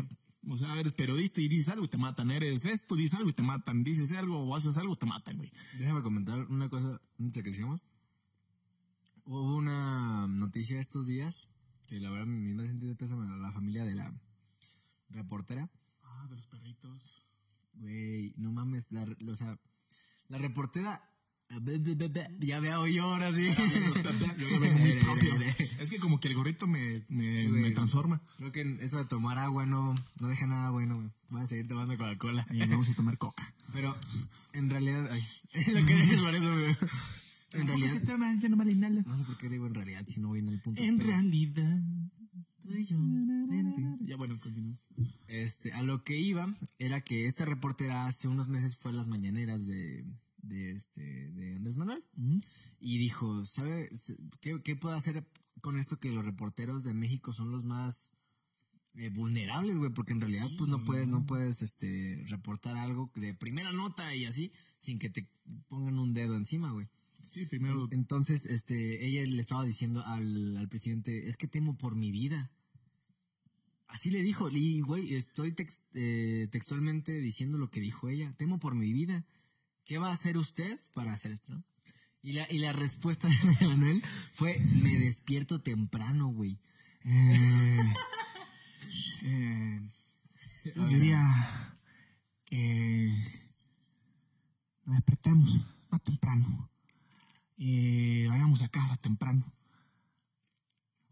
o sea, eres periodista y dices algo y te matan, eres esto, dices algo y te matan, dices algo o haces algo, te matan, güey. Déjame comentar una cosa antes que sigamos. Hubo una noticia estos días que la verdad me da sentido de pésame a la familia de la reportera. Ah, de los perritos. Güey, no mames, la, o sea, la reportera ya veo yo ahora sí. Es que como que el gorrito me, me, Sí, me transforma. Creo que eso de tomar agua no, no deja nada bueno, güey. Voy a seguir tomando Coca-Cola. Y vamos a tomar coca. Pero en realidad, ay, lo que por eso, güey. En realidad, no sé por qué digo en realidad si no voy en el punto. En pero- realidad. Tú y yo, vente. Ya bueno, continuamos. Este, a lo que iba era que esta reportera hace unos meses fue a las mañaneras de, de este, de Andrés Manuel y dijo, ¿sabe qué, qué puedo hacer con esto que los reporteros de México son los más eh, vulnerables, güey? Porque en realidad, pues no puedes, no puedes, este, reportar algo de primera nota y así sin que te pongan un dedo encima, güey. Sí, primero. Entonces, este, ella le estaba diciendo al, al presidente, es que temo por mi vida. Así le dijo, y güey, estoy eh, textualmente diciendo lo que dijo ella, temo por mi vida. ¿Qué va a hacer usted para hacer esto? Y la, y la respuesta de Manuel fue, me despierto temprano, güey. Eh, eh, diría que nos despertemos más temprano y vayamos a casa temprano.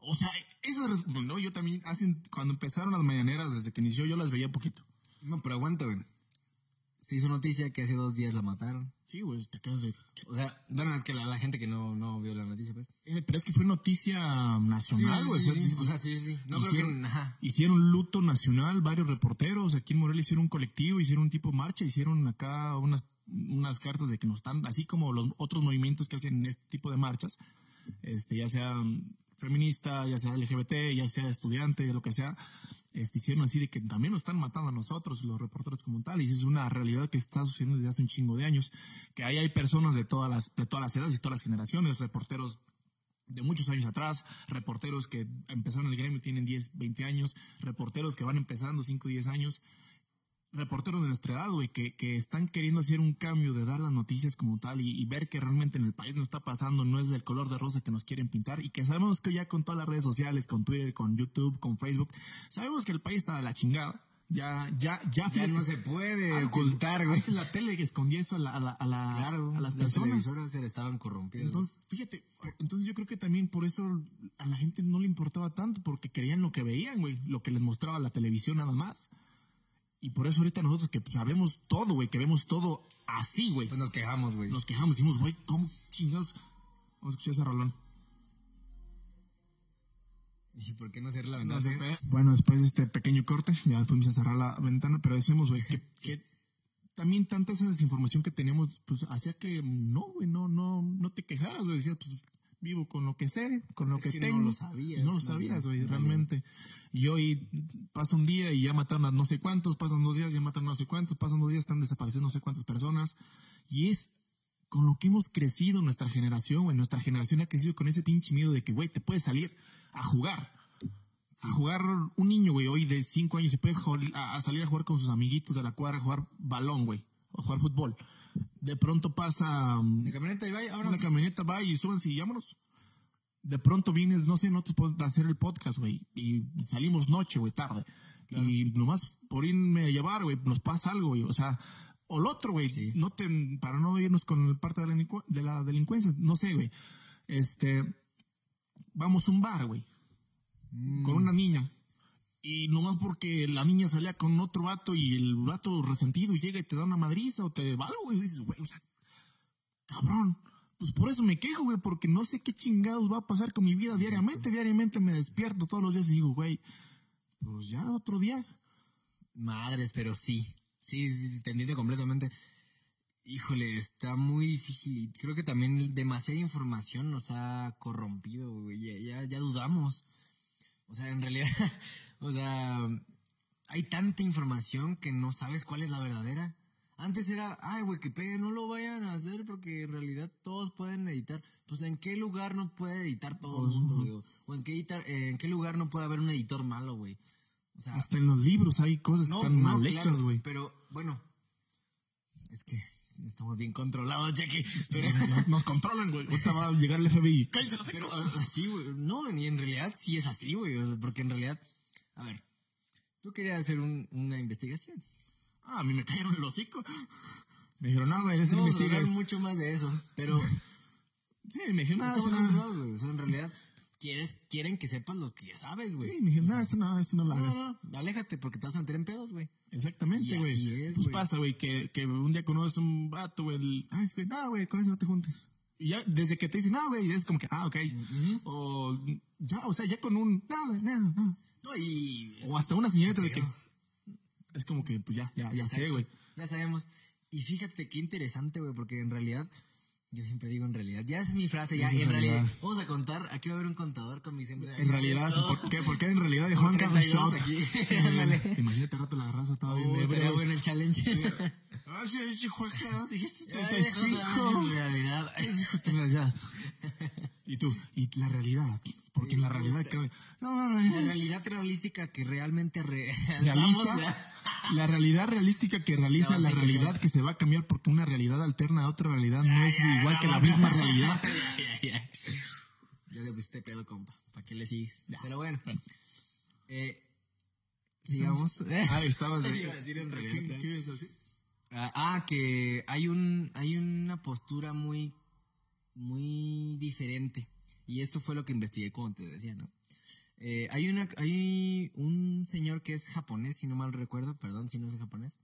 O sea, eso es, no, yo también, hacen, cuando empezaron las mañaneras, desde que inició, yo las veía poquito. No, pero aguanta, güey. Se hizo noticia que hace dos días la mataron. Sí, güey, te quedas de... O sea, bueno, es que la, la gente que no, no vio la noticia, pues. Eh, pero es que fue noticia nacional, güey. sí, o sea, sí, o sea, sí, sí. No creo hicieron, que, ajá. hicieron luto nacional, varios reporteros. Aquí en Morelia hicieron un colectivo, hicieron un tipo de marcha, hicieron acá unas, unas cartas de que nos están, así como los otros movimientos que hacen este tipo de marchas, este, ya sea feminista, ya sea LGBT, ya sea estudiante, ya lo que sea, este, hicieron así de que también nos están matando a nosotros, los reporteros como tal, y eso es una realidad que está sucediendo desde hace un chingo de años, que ahí hay personas de todas las, de todas las edades y todas las generaciones, reporteros de muchos años atrás, reporteros que empezaron el gremio tienen 10, 20 años, reporteros que van empezando 5, 10 años, reporteros de nuestra edad, güey, que, que están queriendo hacer un cambio de dar las noticias como tal y, y ver que realmente en el país no está pasando, no es del color de rosa que nos quieren pintar y que sabemos que ya con todas las redes sociales, con Twitter, con YouTube, con Facebook, sabemos que el país está de la chingada. Ya, ya, ya, Ya no se puede antes- ocultar, güey. antes la tele que escondía eso a, la, a, la- a la- Claro, a las personas. se le estaban corrompiendo. Entonces, fíjate, entonces yo creo que también por eso a la gente no le importaba tanto, porque creían lo que veían, güey, lo que les mostraba la televisión nada más. Y por eso ahorita nosotros que sabemos todo, güey, que vemos todo así, güey, pues nos quejamos, güey. nos quejamos, decimos, güey, ¿cómo chingados? Vamos a escuchar ese rolón. ¿Y por qué no cerrar la ventana? Bueno, después de este pequeño corte, ya fuimos a cerrar la ventana, pero decimos, güey, que, que también tanta esa desinformación que teníamos, pues hacía que no, güey, no, no, no te quejaras, güey, decías, pues vivo con lo que sé, con lo Es que, que no tengo. lo sabías, No lo sabías, güey, en realmente. Y hoy pasa un día y ya mataron a no sé cuántos, pasan dos días y ya mataron a no sé cuántos, pasan dos días, están desapareciendo no sé cuántas personas. Y es con lo que hemos crecido nuestra generación, güey. Nuestra generación ha crecido con ese pinche miedo de que, güey, te puedes salir a jugar. A jugar un niño, güey, hoy de cinco años se puede a, a salir a jugar con sus amiguitos de la cuadra, a jugar balón, güey, o a jugar fútbol. De pronto pasa um, La camioneta y vaya, vámonos. camioneta, va y súbanse y vámonos. De pronto vienes, no sé, nosotros podemos hacer el podcast, güey. Y salimos noche, güey, tarde. Y nomás por irme a llevar, güey, nos pasa algo, güey. O sea, o lo otro, güey. Sí. No te, para no irnos con el parte de la, de la delincuencia, no sé, güey. Este, vamos a un bar, güey. Con una niña. Y nomás porque la niña salía con otro vato y el vato resentido llega y te da una madriza o te va algo, güey. Y dices, güey, o sea, cabrón. Pues por eso me quejo, güey, porque no sé qué chingados va a pasar con mi vida diariamente. Diariamente me despierto todos los días y digo, güey, pues ya otro día. Madres, pero sí. Sí, sí, te entiendo completamente. Híjole, está muy difícil y creo que también demasiada información nos ha corrompido, güey. Ya, ya, ya dudamos. O sea, en realidad, o sea, hay tanta información que no sabes cuál es la verdadera. Antes era, ay, Wikipedia, no lo vayan a hacer porque en realidad todos pueden editar. Pues, ¿en qué lugar no puede editar todo el mundo, güey? O en qué, editar, en qué lugar no puede haber un editor malo, güey. O sea, Hasta en los libros hay cosas que están mal claro, hechas, güey. Pero, bueno, es que estamos bien controlados, Jackie. Pero, Nos- Nos controlan, güey. Ahorita va a llegar el FBI. ¡Cállate la pero ah, sí, güey. No, y en realidad sí es así, güey. o sea, porque en realidad, a ver, tú querías hacer un- una investigación. Ah, a mí me cayeron el hocico. Me dijeron, no, güey, eso No investigas. mucho más de eso, pero Sí, me dijeron, nada, estamos no. controlados, güey. O sea, en realidad, quieres, quieren que sepas lo que ya sabes, güey. Sí, me dijeron, nada, eso no, eso no lo No, hagas. no, no, aléjate porque te vas a meter en pedos, güey. Exactamente, güey. pues güey. pasa, güey, que, que un día conoces un vato, güey. Ay, que, nada, güey, con eso no te juntes. Y ya, desde que te dicen, no, güey, es como que, ah, ok. O, ya, o sea, ya con un, nada, nada, nada. No, y O hasta una señorita de que, es como que, pues ya, ya, ya sé, Exacto. güey. Ya sabemos. Y fíjate qué interesante, güey, porque en realidad, yo siempre digo en realidad, ya esa es mi frase, ya, en realidad. realidad. vamos a contar, aquí va a haber un contador con mi siempre. En realidad, ¿por qué? ¿Por qué en realidad de Juan Carlos 32 Shot? aquí. Imagínate rato la raza estaba bien Oh, estaría bueno el challenge. Ah, sí, sí, juega, dijiste Ya, 35. ya, En realidad. La realidad. Y tú, y la realidad. Porque en la realidad, que, no. La realidad realística que realmente realiza la realidad realística que realiza la realidad que se va a cambiar porque una realidad alterna a otra realidad no es igual que la misma realidad. ya, le pusiste pedo, compa. ¿Para qué le sigues? Pero bueno. Eh, sigamos. Ah, estabas ¿Qué ibas a decir? Ah, ah, que hay un hay una postura muy muy diferente y esto fue lo que investigué como te decía, ¿no? Eh, hay una hay un señor que es japonés, si no mal recuerdo, perdón si no es japonés.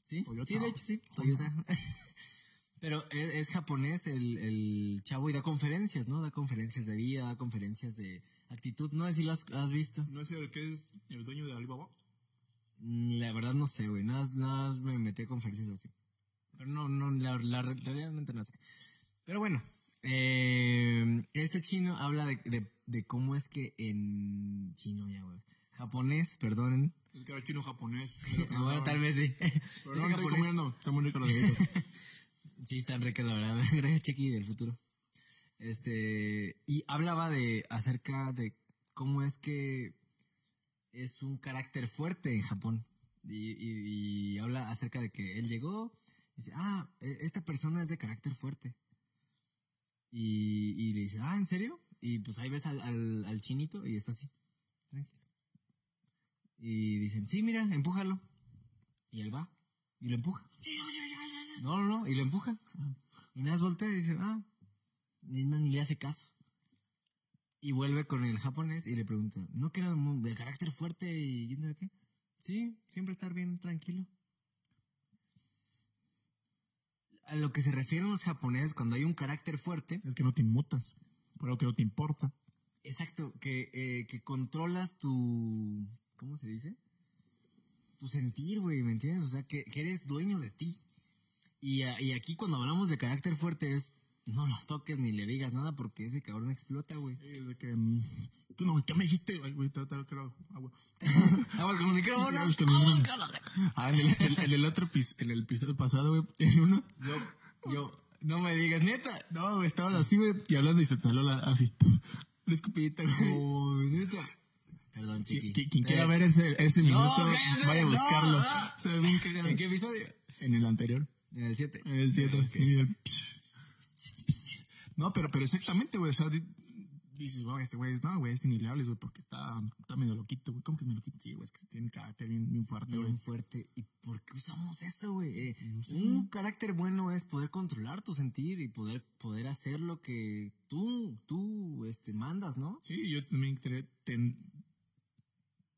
Sí, Toyota. sí, de hecho sí, Toyota. Pero es, es japonés el, el chavo y da conferencias, ¿no? Da conferencias de vida, da conferencias de actitud. No sé si lo has, has visto. ¿No es el que es el dueño de Alibaba? Mm, La verdad no sé, güey. Nada, más- nada más me metí a conferencias así. Pero no, no, la, la- realmente no sé. Pero bueno, eh, este chino habla de, de, de cómo es que en chino ya, güey. Japonés, perdonen. Es que era chino japonés. bueno, tal vez sí. Pero no estoy comiendo. Está muy rico los. Sí, están ricas, la verdad. Gracias, Chequi, del futuro. Este, y hablaba de, acerca de cómo es que es un carácter fuerte en Japón. Y, y- y habla acerca de que él llegó, y dice, ah, e- esta persona es de carácter fuerte. Y, y le dice, ah, ¿en serio? Y pues ahí ves al, al, chinito y está así, tranquilo. Y dicen, sí, mira, empújalo. Y él va y lo empuja. No, no, no, y lo empuja. Y nada voltea y dice, ah, ni, ni le hace caso. Y vuelve con el japonés y le pregunta, ¿no que era de carácter fuerte y quién sabe qué? Sí, siempre estar bien tranquilo. A lo que se refieren los japoneses cuando hay un carácter fuerte, es que no te inmutas. Por lo que no te importa. exacto, que, eh, que controlas tu, ¿cómo se dice? Tu sentir, güey, ¿me entiendes? O sea, que, que eres dueño de ti. Y, a- y aquí cuando hablamos de carácter fuerte es, no los toques ni le digas nada porque ese cabrón explota, güey. Sí, de que, mm, tú no, ¿qué me dijiste? Güey, te- te- quiero agua. Vamos con el el la- Ah, en el, en el otro en el episodio pasado, güey, en uno, Yo, yo, no me digas, neta. no, güey, estabas así, güey, y hablando y se te salió la, así, una escupidita, güey. Oh, neta. Perdón, Qui- chiqui. qui- Quien quiera ver ese, ese minuto, cállate, vaya a no, buscarlo. no. Se ve bien cagado. ¿En qué episodio? En el anterior. En el 7. En el 7. No, pero, pero exactamente, güey. O sea, dices, güey, este güey, no, güey, este ni le hables, güey, porque está, está medio loquito, güey. ¿Cómo que medio loquito? Sí, güey, es que tiene carácter bien, bien fuerte, güey. Bien fuerte. ¿Y por qué usamos eso, güey? Eh, un carácter bueno es poder controlar tu sentir y poder, poder hacer lo que tú, tú, este, mandas, ¿no? Sí, yo también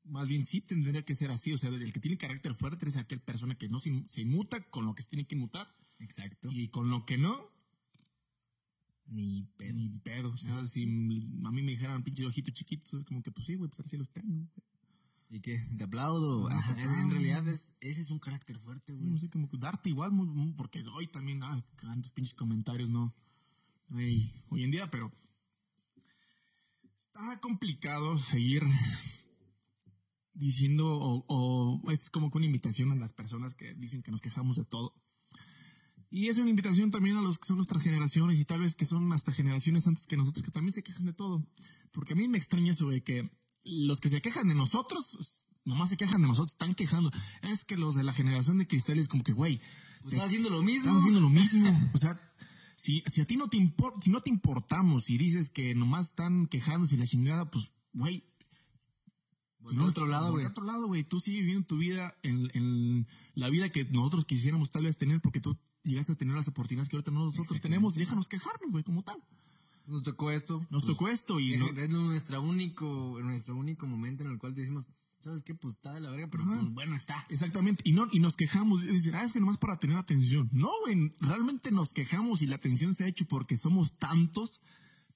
más bien sí tendría que ser así. O sea, el que tiene carácter fuerte es aquel persona que no se, se inmuta con lo que se tiene que inmutar Exacto. y con lo que no, Ni pedo. ni pedo. O sea, si a mí me dijeran pinche ojito chiquito, es como que, pues sí, güey, pues así los tengo. ¿Y qué? ¿Te aplaudo? Ah, Ajá, en realidad es, ese es un carácter fuerte, güey. No sé, como que darte igual, muy- porque hoy también, ay, tantos pinches comentarios, no. Hoy en día, pero está complicado seguir diciendo, o, o es como que una invitación a las personas que dicen que nos quejamos de todo. Y es una invitación también a los que son nuestras generaciones y tal vez que son hasta generaciones antes que nosotros que también se quejan de todo. Porque a mí me extraña eso de que los que se quejan de nosotros, nomás se quejan de nosotros, están quejando. Es que los de la generación de cristales como que, güey, Pues estás haciendo lo mismo. están haciendo lo mismo. O sea, si, si a ti no te importa, si no te importamos y dices que nomás están quejándose y la chingada, pues, güey. Voltea a otro lado, güey. otro lado, güey. Tú sigues viviendo tu vida en, en la vida que nosotros quisiéramos tal vez tener porque tú llegaste a tener las oportunidades que ahorita no nosotros tenemos. Déjanos quejarnos, güey, como tal. Nos tocó esto. Nos tocó esto y no- Es nuestro único, nuestro único momento en el cual decimos, ¿sabes qué? Pues está de la verga, pero pues bueno está. Exactamente, y no y nos quejamos, y dicen, ah, es que nomás para tener atención. No, güey, realmente nos quejamos y la atención se ha hecho porque somos tantos,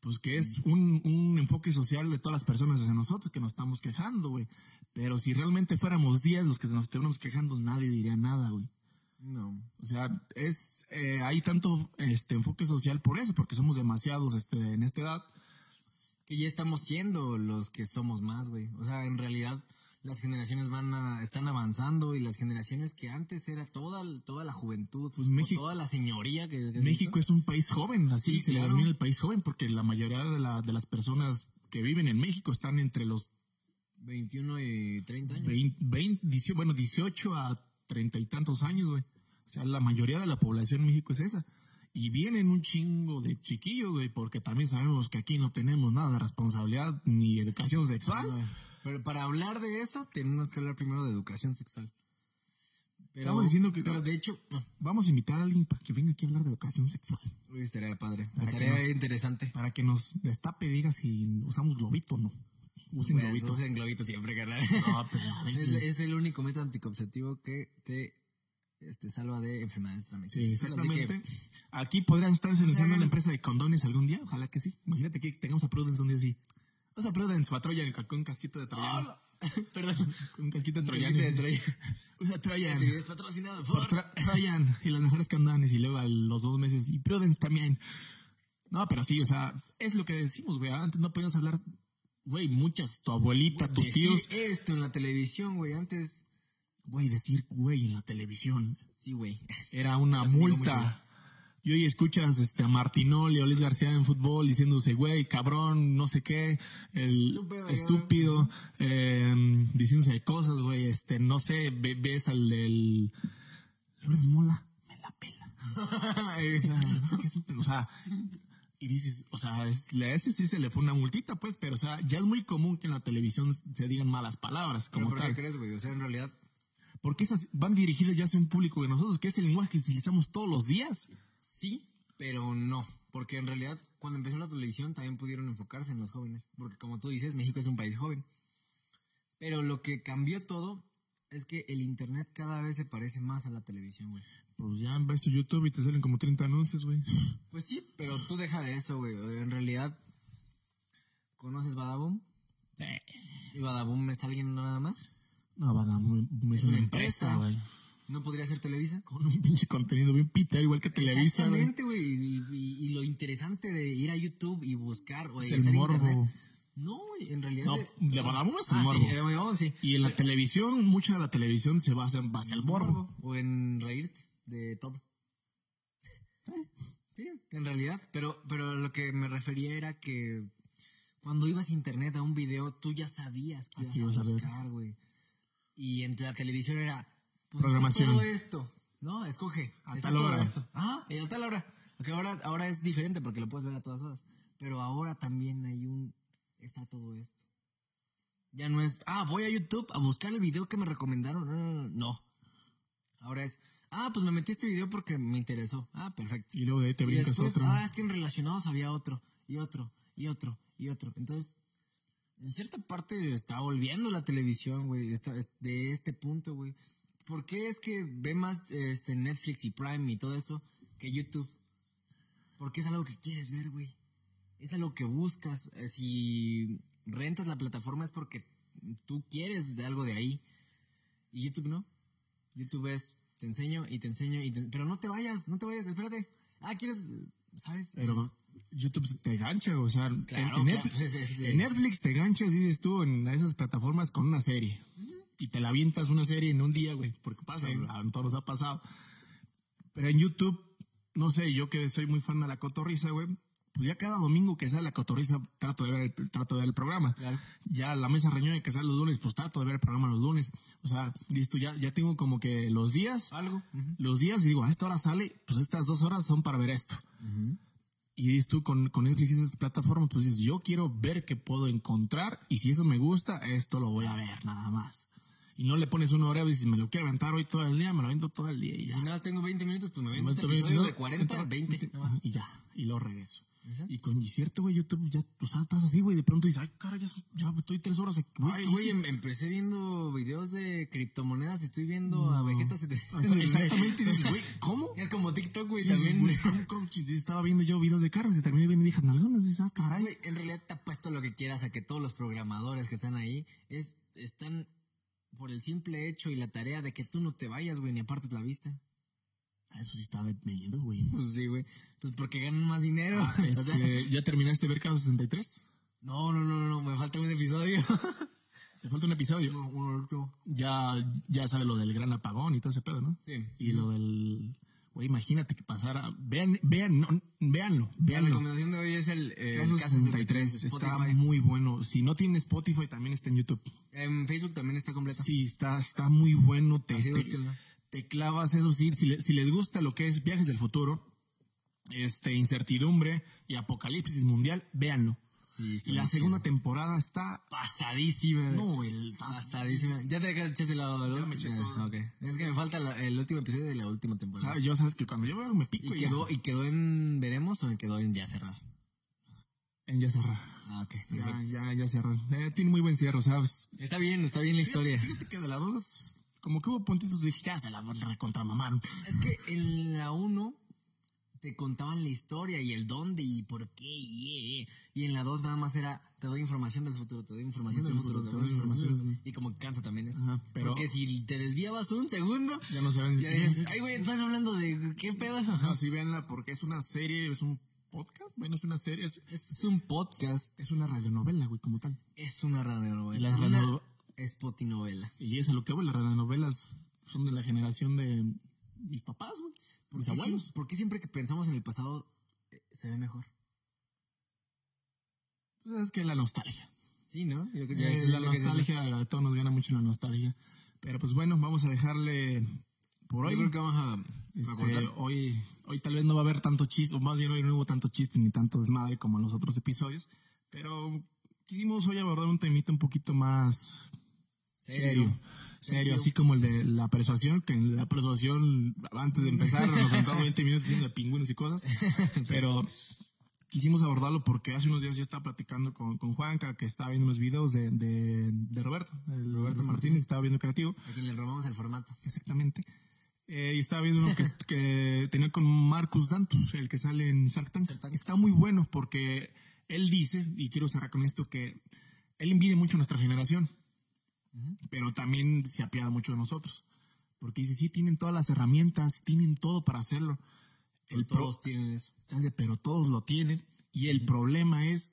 pues que es un, un enfoque social de todas las personas hacia nosotros que nos estamos quejando, güey. Pero si realmente fuéramos 10 los que nos estuviéramos quejando, nadie diría nada, güey. No. O sea, es eh, hay tanto este enfoque social por eso, porque somos demasiados este, en esta edad. Que ya estamos siendo los que somos más, güey. O sea, en realidad las generaciones van a, están avanzando y las generaciones que antes era toda, toda la juventud, Pues o México- toda la señoría que, que México es un país joven, así Sí, se le claro. denomina el país joven, porque la mayoría de, la- de las personas que viven en México están entre los 21 y 30 años. 20, 20, 18, bueno, 18 a 30 y tantos años, güey. O sea, la mayoría de la población en México es esa. Y vienen un chingo de chiquillos, güey, porque también sabemos que aquí no tenemos nada de responsabilidad ni educación sexual. Pero para hablar de eso, tenemos que hablar primero de educación sexual. Pero, Estamos diciendo que- pero de hecho, no, Vamos a invitar a alguien para que venga aquí a hablar de educación sexual. uy, estaría padre. Para estaría nos- interesante. Para que nos destape y diga si usamos globito o no. Usen Pues, globito. usen globito siempre, carnal. No, pero a es, el único método anticonceptivo que te este, salva de enfermedades Sí, transmisibles. Que, exactamente. Aquí podrían estar seleccionando una empresa de condones algún día. Ojalá que sí. Imagínate que tengamos a Prudence un día así. Vamos a Prudence, Troyan, con un casquito de Troyan. perdón. Con un casquito de Un Troyan. casquito de Troyan. Usa Troyan. Este video es patrocinado Por por... Tra- Troyan y los mejores condones. Y luego a los dos meses. Y Prudence también. No, pero sí, o sea, es lo que decimos, güey. Antes no podíamos hablar, güey, muchas, tu abuelita, tus Decir tíos. esto en la televisión, güey. Antes, Güey, decir, güey, en la televisión. sí, güey. era una multa. Y hoy escuchas este, a Martinoli, a Luis García en fútbol diciéndose, güey, cabrón, no sé qué, el Estúpido, estúpido, eh, diciéndose cosas, güey, este, no sé, ve- ves al del Lourdes Mola, me la pela. o, sea, es que es un- o sea, y dices, o sea, es, a ese sí se le fue una multita, pues, pero, o sea, ya es muy común que en la televisión se digan malas palabras, ¿Pero como qué tal. crees, güey? O sea, en realidad, Porque esas van dirigidas ya hacia un público de nosotros, que es el lenguaje que utilizamos todos los días. sí, pero no. Porque en realidad, cuando empezó la televisión, también pudieron enfocarse en los jóvenes. Porque como tú dices, México es un país joven. Pero lo que cambió todo es que el internet cada vez se parece más a la televisión, güey. Pues ya ves tu YouTube y te salen como 30 anuncios, güey. Pues sí, pero tú deja de eso, güey. En realidad, ¿conoces Badaboom? ¿Y Badaboom es alguien nada más? No, a muy- Es una una empresa, güey. ¿No podría ser Televisa? Con un pinche contenido bien piter, igual que Televisa, güey. Exactamente, güey. Y, y- y lo interesante de ir a YouTube y buscar o Es el morbo. internet. No, güey, en realidad. No, de Badabun es el ah, morbo. Sí, de Badabun, sí. Y en la televisión, mucha de la televisión se basa en base al morbo. O en reírte de todo. Sí, en realidad. Pero, pero lo que me refería era que cuando ibas a internet a un video, tú ya sabías que ibas Aquí ibas a buscar, güey. Y entre la televisión era pues, Programación. Todo esto. No, escoge. A Está tal todo hora. esto. Ah, y a tal hora. Ahora, ahora es diferente porque lo puedes ver a todas horas. Pero ahora también hay un. Está todo esto. Ya no es. Ah, voy a YouTube a buscar el video que me recomendaron. No, no, no. no. Ahora es. Ah, pues me metí este video porque me interesó. Ah, perfecto. Y luego de ahí te Y brincas después, otro. ah, es que en relacionados había otro, y otro, y otro, y otro. Entonces, en cierta parte está volviendo la televisión, güey, de este punto, güey. ¿Por qué es que ve más este, Netflix y Prime y todo eso que YouTube? Porque es algo que quieres ver, güey. Es algo que buscas. Eh, Si rentas la plataforma es porque tú quieres de algo de ahí. Y YouTube no. YouTube es, te enseño y te enseño y te- Pero no te vayas, no te vayas, espérate. Ah, ¿quieres? ¿Sabes? Pero YouTube te gancha, o sea, en- Claro, en, claro, Netflix, sí, sí, sí. en Netflix te ganchas, dices tú, en esas plataformas con una serie. Y te la avientas una serie en un día, güey, porque pasa, a todos nos ha pasado. Pero en YouTube, no sé, yo que soy muy fan de la cotorriza, güey, pues ya cada domingo que sale la cotorriza trato de ver el, trato de ver el programa. Claro. Ya la mesa reñoña que sale los lunes, pues trato de ver el programa los lunes. O sea, listo, ya, ya tengo como que los días, Algo. Los días y digo, a esta hora sale, pues estas dos horas son para ver esto. Y dices tú con, con Netflix y esas plataformas, pues dices, yo quiero ver qué puedo encontrar y si eso me gusta, esto lo voy a ver nada más. Y no le pones un horario y dices, me lo quiero aventar hoy todo el día, me lo aviento todo el día y ya. si nada más tengo 20 minutos, pues me ven este episodio de 40, entra, 20. nada más. Y ya, y luego regreso. Y con y cierto, güey, YouTube, ya, pues estás así, güey, de pronto dices, ay, cara, ya, ya estoy tres horas. Ay, ¿qué güey, em- empecé viendo videos de criptomonedas, estoy viendo a Vegeta O 700. sea, Exactamente, y dices, güey, ¿cómo? Es como TikTok, güey, Sí, también. güey, ¿cómo, cómo? Y Estaba viendo yo videos de carros y terminé viendo viejas nalgonas. Dices, ah, caray. En realidad te apuesto lo que quieras a que todos los programadores que están ahí es, están por el simple hecho y la tarea de que tú no te vayas, güey, ni apartes la vista. Eso sí de miedo, güey. Pues sí, güey. Pues porque ganan más dinero. O sea, Este, ¿Ya terminaste de ver Caso 63? no, no, no, no, me falta un episodio. Te falta un episodio. Uno- uno último. Ya, ya sabes lo del gran apagón y todo ese pedo, ¿no? Sí. Y lo del... Güey, imagínate que pasara... Vean, vean, no, véanlo, La véanlo. recomendación de hoy es el eh, Caso Caso 63 de está muy bueno. Si no tiene Spotify, también está en YouTube. En Facebook también está completo. Sí, está, está muy bueno. Te, Así te. Te clavas, eso sí, si, le- si les gusta lo que es viajes del futuro, este, incertidumbre y apocalipsis mundial, véanlo. Sí, la segunda temporada está... Pasadísima. No, el... Pasadísima. Ya te echaste la... Ya me eché eh, todo. ok. Es que me falta la- el último episodio de la última temporada. Yo sabes que cuando yo veo me pico ¿Y y ya. quedó, ¿Y quedó en Veremos o quedó en Ya Cerrar? En ya cerró. Ah, ok. Ya, ya, ya cerró. Eh, tiene muy buen cierre, ¿sabes? Está bien, está bien la historia. Fíjate que de la dos, como que hubo puntitos, dije, ya se la recontramamaron. Es que en la 1 te contaban la historia y el dónde y por qué y, eh, y en la 2 nada más era te doy información del futuro, te doy información del futuro, te doy información y como que cansa también eso. Ajá, pero- Porque si te desviabas un segundo, Ya no saben. ya dices, ay güey, están hablando de qué pedo. No, sí, véanla porque es una serie, es un podcast, bueno, es una serie, es, Es un podcast, es una radionovela, güey, como tal. es una radionovela, La una radio- spotinovela. Y es a lo que voy, las radionovelas son de la generación de mis papás, güey, ¿Por mis qué, abuelos. siem- por qué siempre que pensamos en el pasado eh, se ve mejor? Pues es que la nostalgia. Sí, ¿no? Yo creo que Eh, es la que decía. nostalgia, a todos nos gana mucho la nostalgia. Pero pues bueno, vamos a dejarle por hoy. Yo creo que vamos a, Este, hoy, hoy tal vez no va a haber tanto chiste, o más bien hoy no hubo tanto chiste ni tanto desmadre como en los otros episodios, pero quisimos hoy abordar un temita un poquito más serio. Serio, así como el de la persuasión, que en la persuasión, antes de empezar, nos sentamos 20 minutos diciendo de pingüinos y cosas, pero quisimos abordarlo porque hace unos días ya estaba platicando con, con Juanca, que estaba viendo unos videos de, de, de Roberto, el Roberto Martínez, estaba viendo creativo, A quien le robamos el formato. Exactamente. Eh, y estaba viendo uno que, que tenía con Marcus Dantus, el que sale en Shark Tank. Shark Tank. Está muy bueno porque él dice, y quiero cerrar con esto, que él envidia mucho a nuestra generación, pero también se apiada mucho de nosotros. Porque dice, sí, tienen todas las herramientas, tienen todo para hacerlo. El pro- Todos tienen eso. Pero todos lo tienen. Y el problema es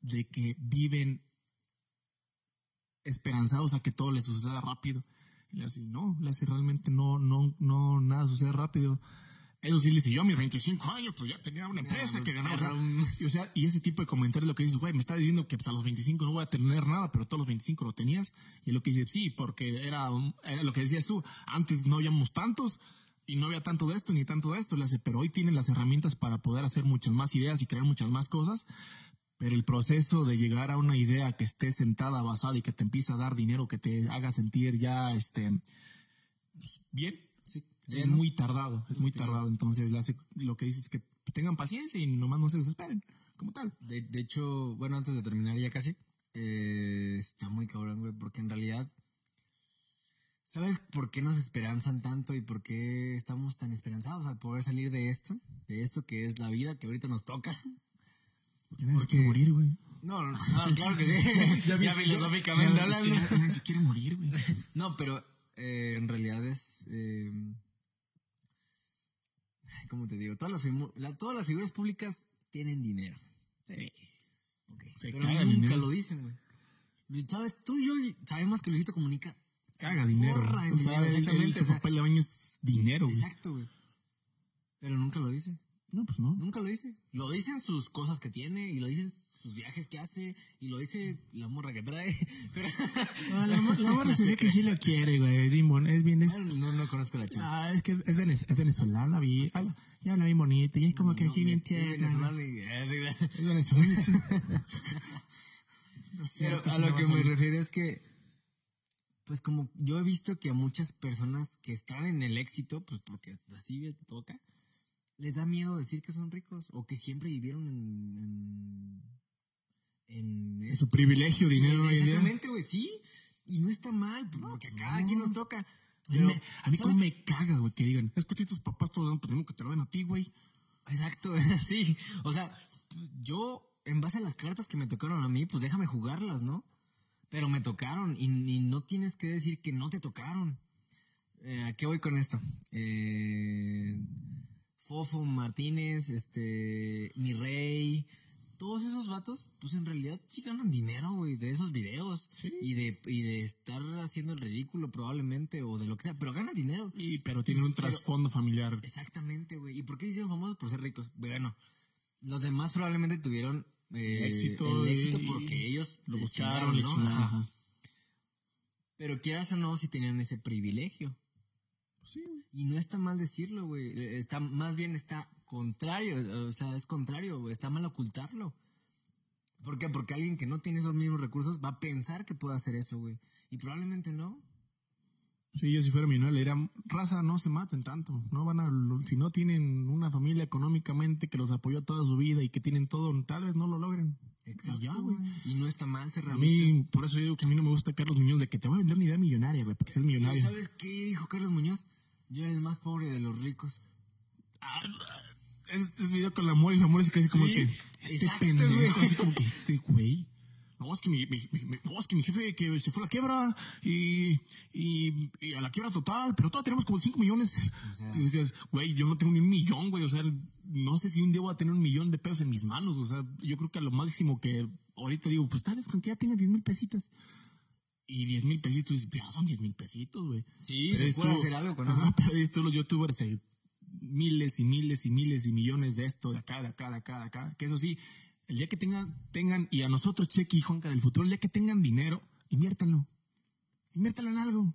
de que viven esperanzados a que todo les suceda rápido. Y le hace, no, le hace realmente no, no, no, nada sucede rápido. Eso sí, le dice, yo a mis 25 años, pues ya tenía una empresa que ganaba. O sea, y, o sea, y ese tipo de comentarios lo que dices, güey, me está diciendo que pues, a los 25 no voy a tener nada, pero todos los 25 lo tenías. Y lo que dice, sí, porque era, era lo que decías tú, antes no habíamos tantos, y no había tanto de esto ni tanto de esto, le hace, pero hoy tienen las herramientas para poder hacer muchas más ideas y crear muchas más cosas, pero el proceso de llegar a una idea que esté sentada, basada y que te empiece a dar dinero, que te haga sentir ya este pues, bien, es muy tardado, es muy tardado. Entonces lo que dices es que tengan paciencia y nomás no se desesperen, como tal. De, de hecho, bueno, antes de terminar ya casi, eh, está muy cabrón, güey, porque en realidad, ¿sabes por qué nos esperanzan tanto y por qué estamos tan esperanzados a poder salir de esto? De esto que es la vida que ahorita nos toca. Porque nadie quiere morir, güey. No, no, claro que sí. ya, filosóficamente hablando. Nadie se quiere morir, güey. no, pero eh, en realidad es... Eh, ¿Cómo te digo? Todas las, todas las figuras públicas tienen dinero. Sí. Okay. pero nunca lo dicen, güey. ¿Sabes? Tú y yo sabemos que Luisito Comunica caga dinero. O sea, exactamente. Su papel de baño es dinero, güey. Exacto, güey. Pero nunca lo dice. No, pues no. Nunca lo dice. Lo dicen sus cosas que tiene y lo dicen sus viajes que hace y lo dice la morra que trae. Pero... No, la, morra se ve que sí lo quiere, güey. Es bien, es bien No, no conozco la chica. Ah, es que es, es venezolana, vi. ya habla bien bonito y es como que sí bien tierna. Es venezolana. Pero a lo que me refiero es que pues como yo he visto que a muchas personas que están en el éxito, pues porque así te toca, les da miedo decir que son ricos o que siempre vivieron en, en, su privilegio, dinero. Exactamente, güey, sí. Y no está mal, porque a cada quien nos toca. Pero, a mí, como me caga, güey, que digan, es que tus papás te lo dan, pues que te lo den a ti, güey. Exacto, sí. O sea, yo, en base a las cartas que me tocaron a mí, pues déjame jugarlas, ¿no? Pero me tocaron y, no tienes que decir que no te tocaron. Eh, ¿A qué voy con esto? Eh, Fofo Martínez, este, Mi Rey, todos esos vatos, pues en realidad sí ganan dinero, güey, de esos videos. Y, de, y de estar haciendo el ridículo probablemente, o de lo que sea, pero ganan dinero. Y, pero tienen un trasfondo familiar. Exactamente, güey. ¿Y por qué hicieron famosos? Por ser ricos. Bueno, los demás probablemente tuvieron eh, éxito el éxito porque ellos lo buscaron, ¿no? Pero quieras o no, si tenían ese privilegio. Y no está mal decirlo, güey. Está, más bien está contrario. O sea, es contrario, güey. Está mal ocultarlo. ¿Por qué? Porque alguien que no tiene esos mismos recursos va a pensar que puede hacer eso, güey. Y probablemente no. Sí, yo si fuera mi le diría, raza, no se maten tanto. No van a, si no tienen una familia económicamente que los apoyó toda su vida y que tienen todo, tal vez no lo logren. Exacto, güey. Y, no está mal ser A mí, por eso yo digo que a mí no me gusta Carlos Muñoz, de que te va a vender una idea millonaria, güey, porque es millonario. ¿Sabes qué dijo Carlos Muñoz? Yo era el más pobre de los ricos. Este es video con la amor y la amor es casi como que este pendejo, así como que este güey. No, es que mi, mi, no, es que mi jefe que se fue a la quiebra y, y, y a la quiebra total, pero todavía tenemos como 5 millones. Güey, yo no tengo ni un millón, güey. O sea, no sé si un día voy a tener un millón de pesos en mis manos. O sea, yo creo que a lo máximo que ahorita digo, pues tal vez con que ya tenga 10 mil pesitas. Y 10 mil pesitos, ya son 10 mil pesitos, güey. Sí, se puede hacer algo con eso. Pero esto los youtubers, hay miles y miles y miles y millones de esto, de acá, de acá, de acá, de acá. Que eso sí, el día que tengan, tengan, y a nosotros, Chequi y Juanca del futuro, el día que tengan dinero, inviértanlo. Inviértanlo en algo.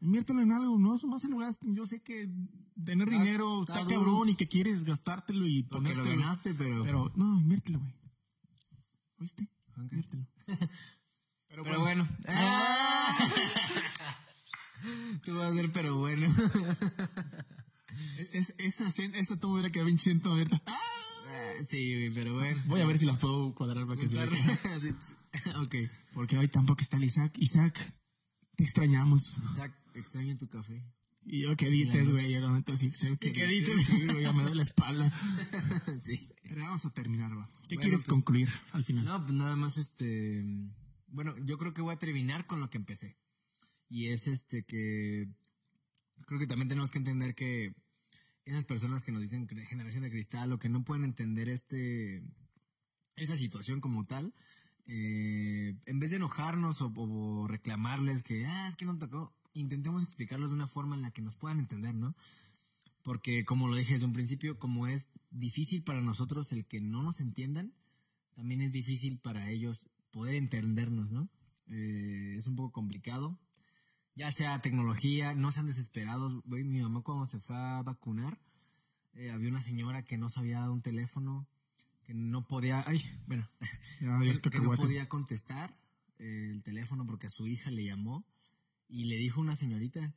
Inviértanlo en algo, no, más en lugar, yo sé que tener dinero está, cabrón y que quieres gastártelo y Porque lo ganaste, pero... Pero, no, inviértelo, güey. ¿Oíste? Inviértelo. pero, bueno. Ah. Tú vas a ver, pero bueno. es, esa, esa toma quedado bien chido ¿verdad? ¡Ah! Sí, pero bueno. Voy a ver si las puedo cuadrar para que se ok. Porque hoy tampoco está el Isaac. Isaac, te extrañamos. Isaac, extraño tu café. Y yo que edites, güey, yo la neta sí que edites. Sí, güey, me duele la espalda. sí. Pero vamos a terminar, va. ¿Qué quieres pues, concluir al final? No, pues nada más este... Bueno, yo creo que voy a terminar con lo que empecé. Y es este que... Creo que también tenemos que entender que esas personas que nos dicen generación de cristal o que no pueden entender este esta situación como tal, eh, en vez de enojarnos o, reclamarles que, ah, es que no tocó, intentemos explicarlos de una forma en la que nos puedan entender, ¿no? Porque como lo dije desde un principio, como es difícil para nosotros el que no nos entiendan, también es difícil para ellos poder entendernos, ¿no? Eh, es un poco complicado. Ya sea tecnología, no sean desesperados. Güey, mi mamá cuando se fue a vacunar, eh, había una señora que no sabía un teléfono, que no podía, ay, bueno, Ya, que, está que no podía contestar eh, el teléfono porque a su hija le llamó y le dijo una señorita,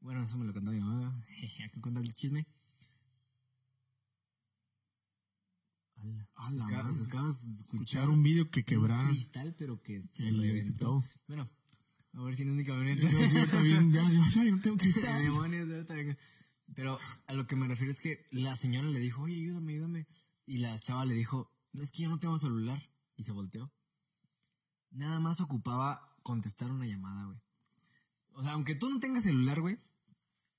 bueno, eso me lo contó mi mamá, jeje, que cuenta el chisme. Ala, A se la acaba- madre, se acaba de escuchar un vídeo que quebraba. un cristal, pero que se Se reventó. reventó. Bueno, a ver si no es mi camioneta. Yo, también, ya, yo no tengo cristal. Pero a lo que me refiero es que la señora le dijo, oye, ayúdame, ayúdame. Y la chava le dijo, no, es que yo no tengo celular. Y se volteó. Nada más ocupaba contestar una llamada, güey. O sea, aunque tú no tengas celular, güey,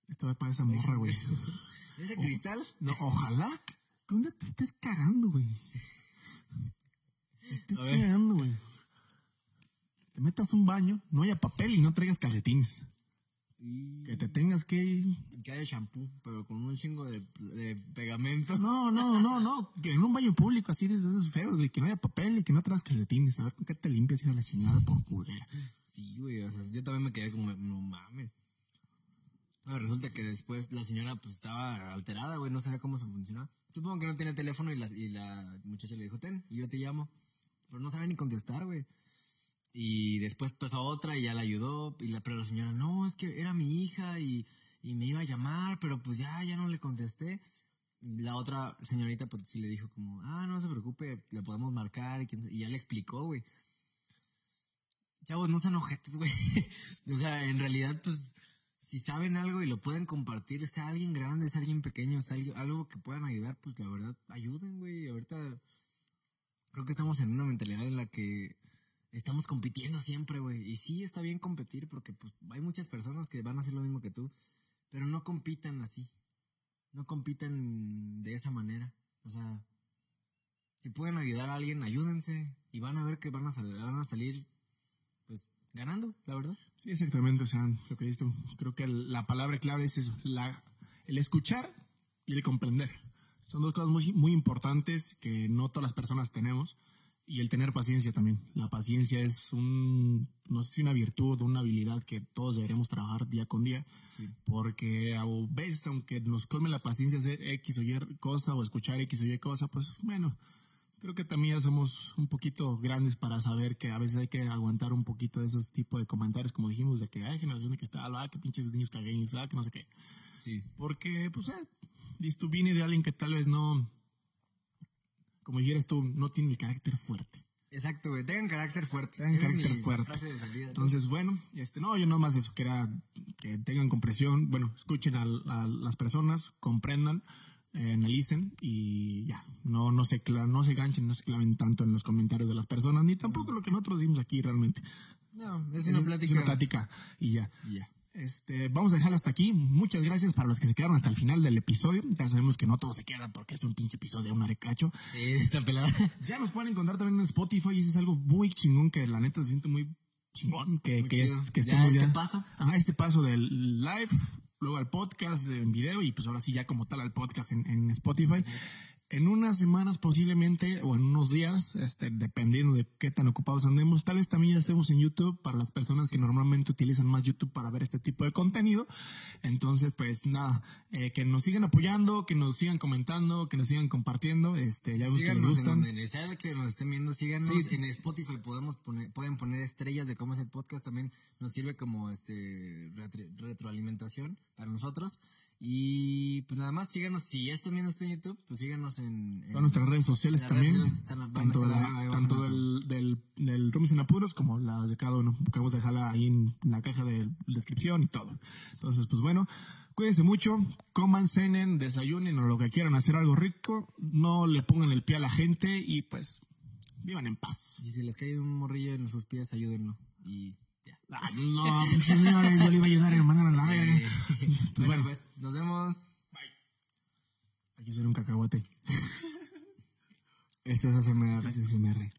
Esto va para esa morra, güey. ese cristal, No, ojalá. ¿Dónde te estés cagando, güey? Te estés cagando, güey. Te metas un baño, no haya papel y no traigas calcetines. y Que te tengas que ir. que haya shampoo, pero con un chingo de, de pegamento. No, no, no, no. Que en un baño público así de esos feos, de que no haya papel y que no traigas calcetines. A ver con qué te limpias, hija la chingada por culera. Sí, güey, o sea, yo también me quedé como, no mames. Resulta que después la señora pues estaba alterada, güey, no sabía cómo se funcionaba. Supongo que no tenía teléfono y la, y la muchacha le dijo, ten, y yo te llamo. Pero no sabía ni contestar, güey. Y después pasó otra y ya la ayudó, y la, pero la señora, no, es que era mi hija y, y me iba a llamar, pero pues ya, ya no le contesté. La otra señorita pues sí le dijo como, ah, no se preocupe, le podemos marcar y, y ya le explicó, güey. Chavos, no sean ojetes, güey. o sea, en realidad, pues, si saben algo y lo pueden compartir, sea alguien grande, sea alguien pequeño, sea algo que puedan ayudar, pues la verdad, ayuden, güey. Ahorita creo que estamos en una mentalidad en la que estamos compitiendo siempre, güey. Y sí está bien competir porque pues hay muchas personas que van a hacer lo mismo que tú, pero no compitan así. No compitan de esa manera. O sea, si pueden ayudar a alguien, ayúdense y van a ver que van a, van a salir pues ganando, la verdad. Sí, exactamente. O sea, lo que dices. Creo que la palabra clave es eso, la, el escuchar y el comprender. Son dos cosas muy, muy importantes que no todas las personas tenemos. Y el tener paciencia también. La paciencia es un, no sé si una virtud una habilidad que todos deberíamos trabajar día con día. Porque a veces, aunque nos colme la paciencia hacer X o Y cosa o escuchar X o Y cosa, pues bueno, creo que también ya somos un poquito grandes para saber que a veces hay que aguantar un poquito de esos tipos de comentarios, como dijimos, de que hay generación de que está, ah, que pinches niños cagueños, ah, que no sé qué. Sí. Porque, pues, eh, viene de alguien que tal vez no, como dijeras tú, no tiene el carácter fuerte. Exacto, güey. Tengan carácter fuerte. Tengan Esa es carácter mi fuerte. frase de salida. Entonces, bueno, este, no, yo nomás eso, que era que tengan compresión, bueno, escuchen a, a las personas, comprendan, eh, analicen y ya, no, no se cla- no se ganchen, no se claven tanto en los comentarios de las personas, ni tampoco lo que nosotros dimos aquí realmente. no, es Es- una plática. Es una plática y ya. Y ya. Este, vamos a dejarla hasta aquí. Muchas gracias para los que se quedaron hasta el final del episodio. Ya sabemos que no todo se queda porque es un pinche episodio de un arecacho. Sí, está pelada. Ya nos pueden encontrar también en Spotify y eso es algo muy chingón que la neta se siente muy chingón que, que, es- que Ya este ya- paso. Ajá, este paso del live, luego al podcast en video y pues ahora sí ya como tal al podcast en, en Spotify. En unas semanas posiblemente o en unos días, este, dependiendo de qué tan ocupados andemos, tal vez también ya estemos en YouTube para las personas que normalmente utilizan más YouTube para ver este tipo de contenido. Entonces, pues nada, eh, que nos sigan apoyando, que nos sigan comentando, que nos sigan compartiendo. Este, ya vemos que Síganos en gustan. donde sea que nos estén viendo, síganos Sí. en Spotify podemos poner, pueden poner estrellas de cómo es el podcast, también nos sirve como este retro- retroalimentación para nosotros. Y pues nada más, síganos, si ya están viendo esto en YouTube, pues síganos en, nuestras redes sociales también, redes sociales están- van a tanto, la- del, del, del en Apuros como las de cada uno. Acabamos de dejarla ahí en la caja de descripción y todo. Entonces, pues bueno, cuídense mucho, coman, cenen, desayunen o lo que quieran, hacer algo rico, no le pongan el pie a la gente y pues vivan en paz. Y si les cae un morrillo en sus pies, ayúdenlo. Y ya. Ay, no, pinches señores, yo le iba a ayudar mandan a la verga. Eh, Pues bueno, bueno, pues, nos vemos. hay que hacer un cacahuate. Esto es ASMR. Gracias, SMR.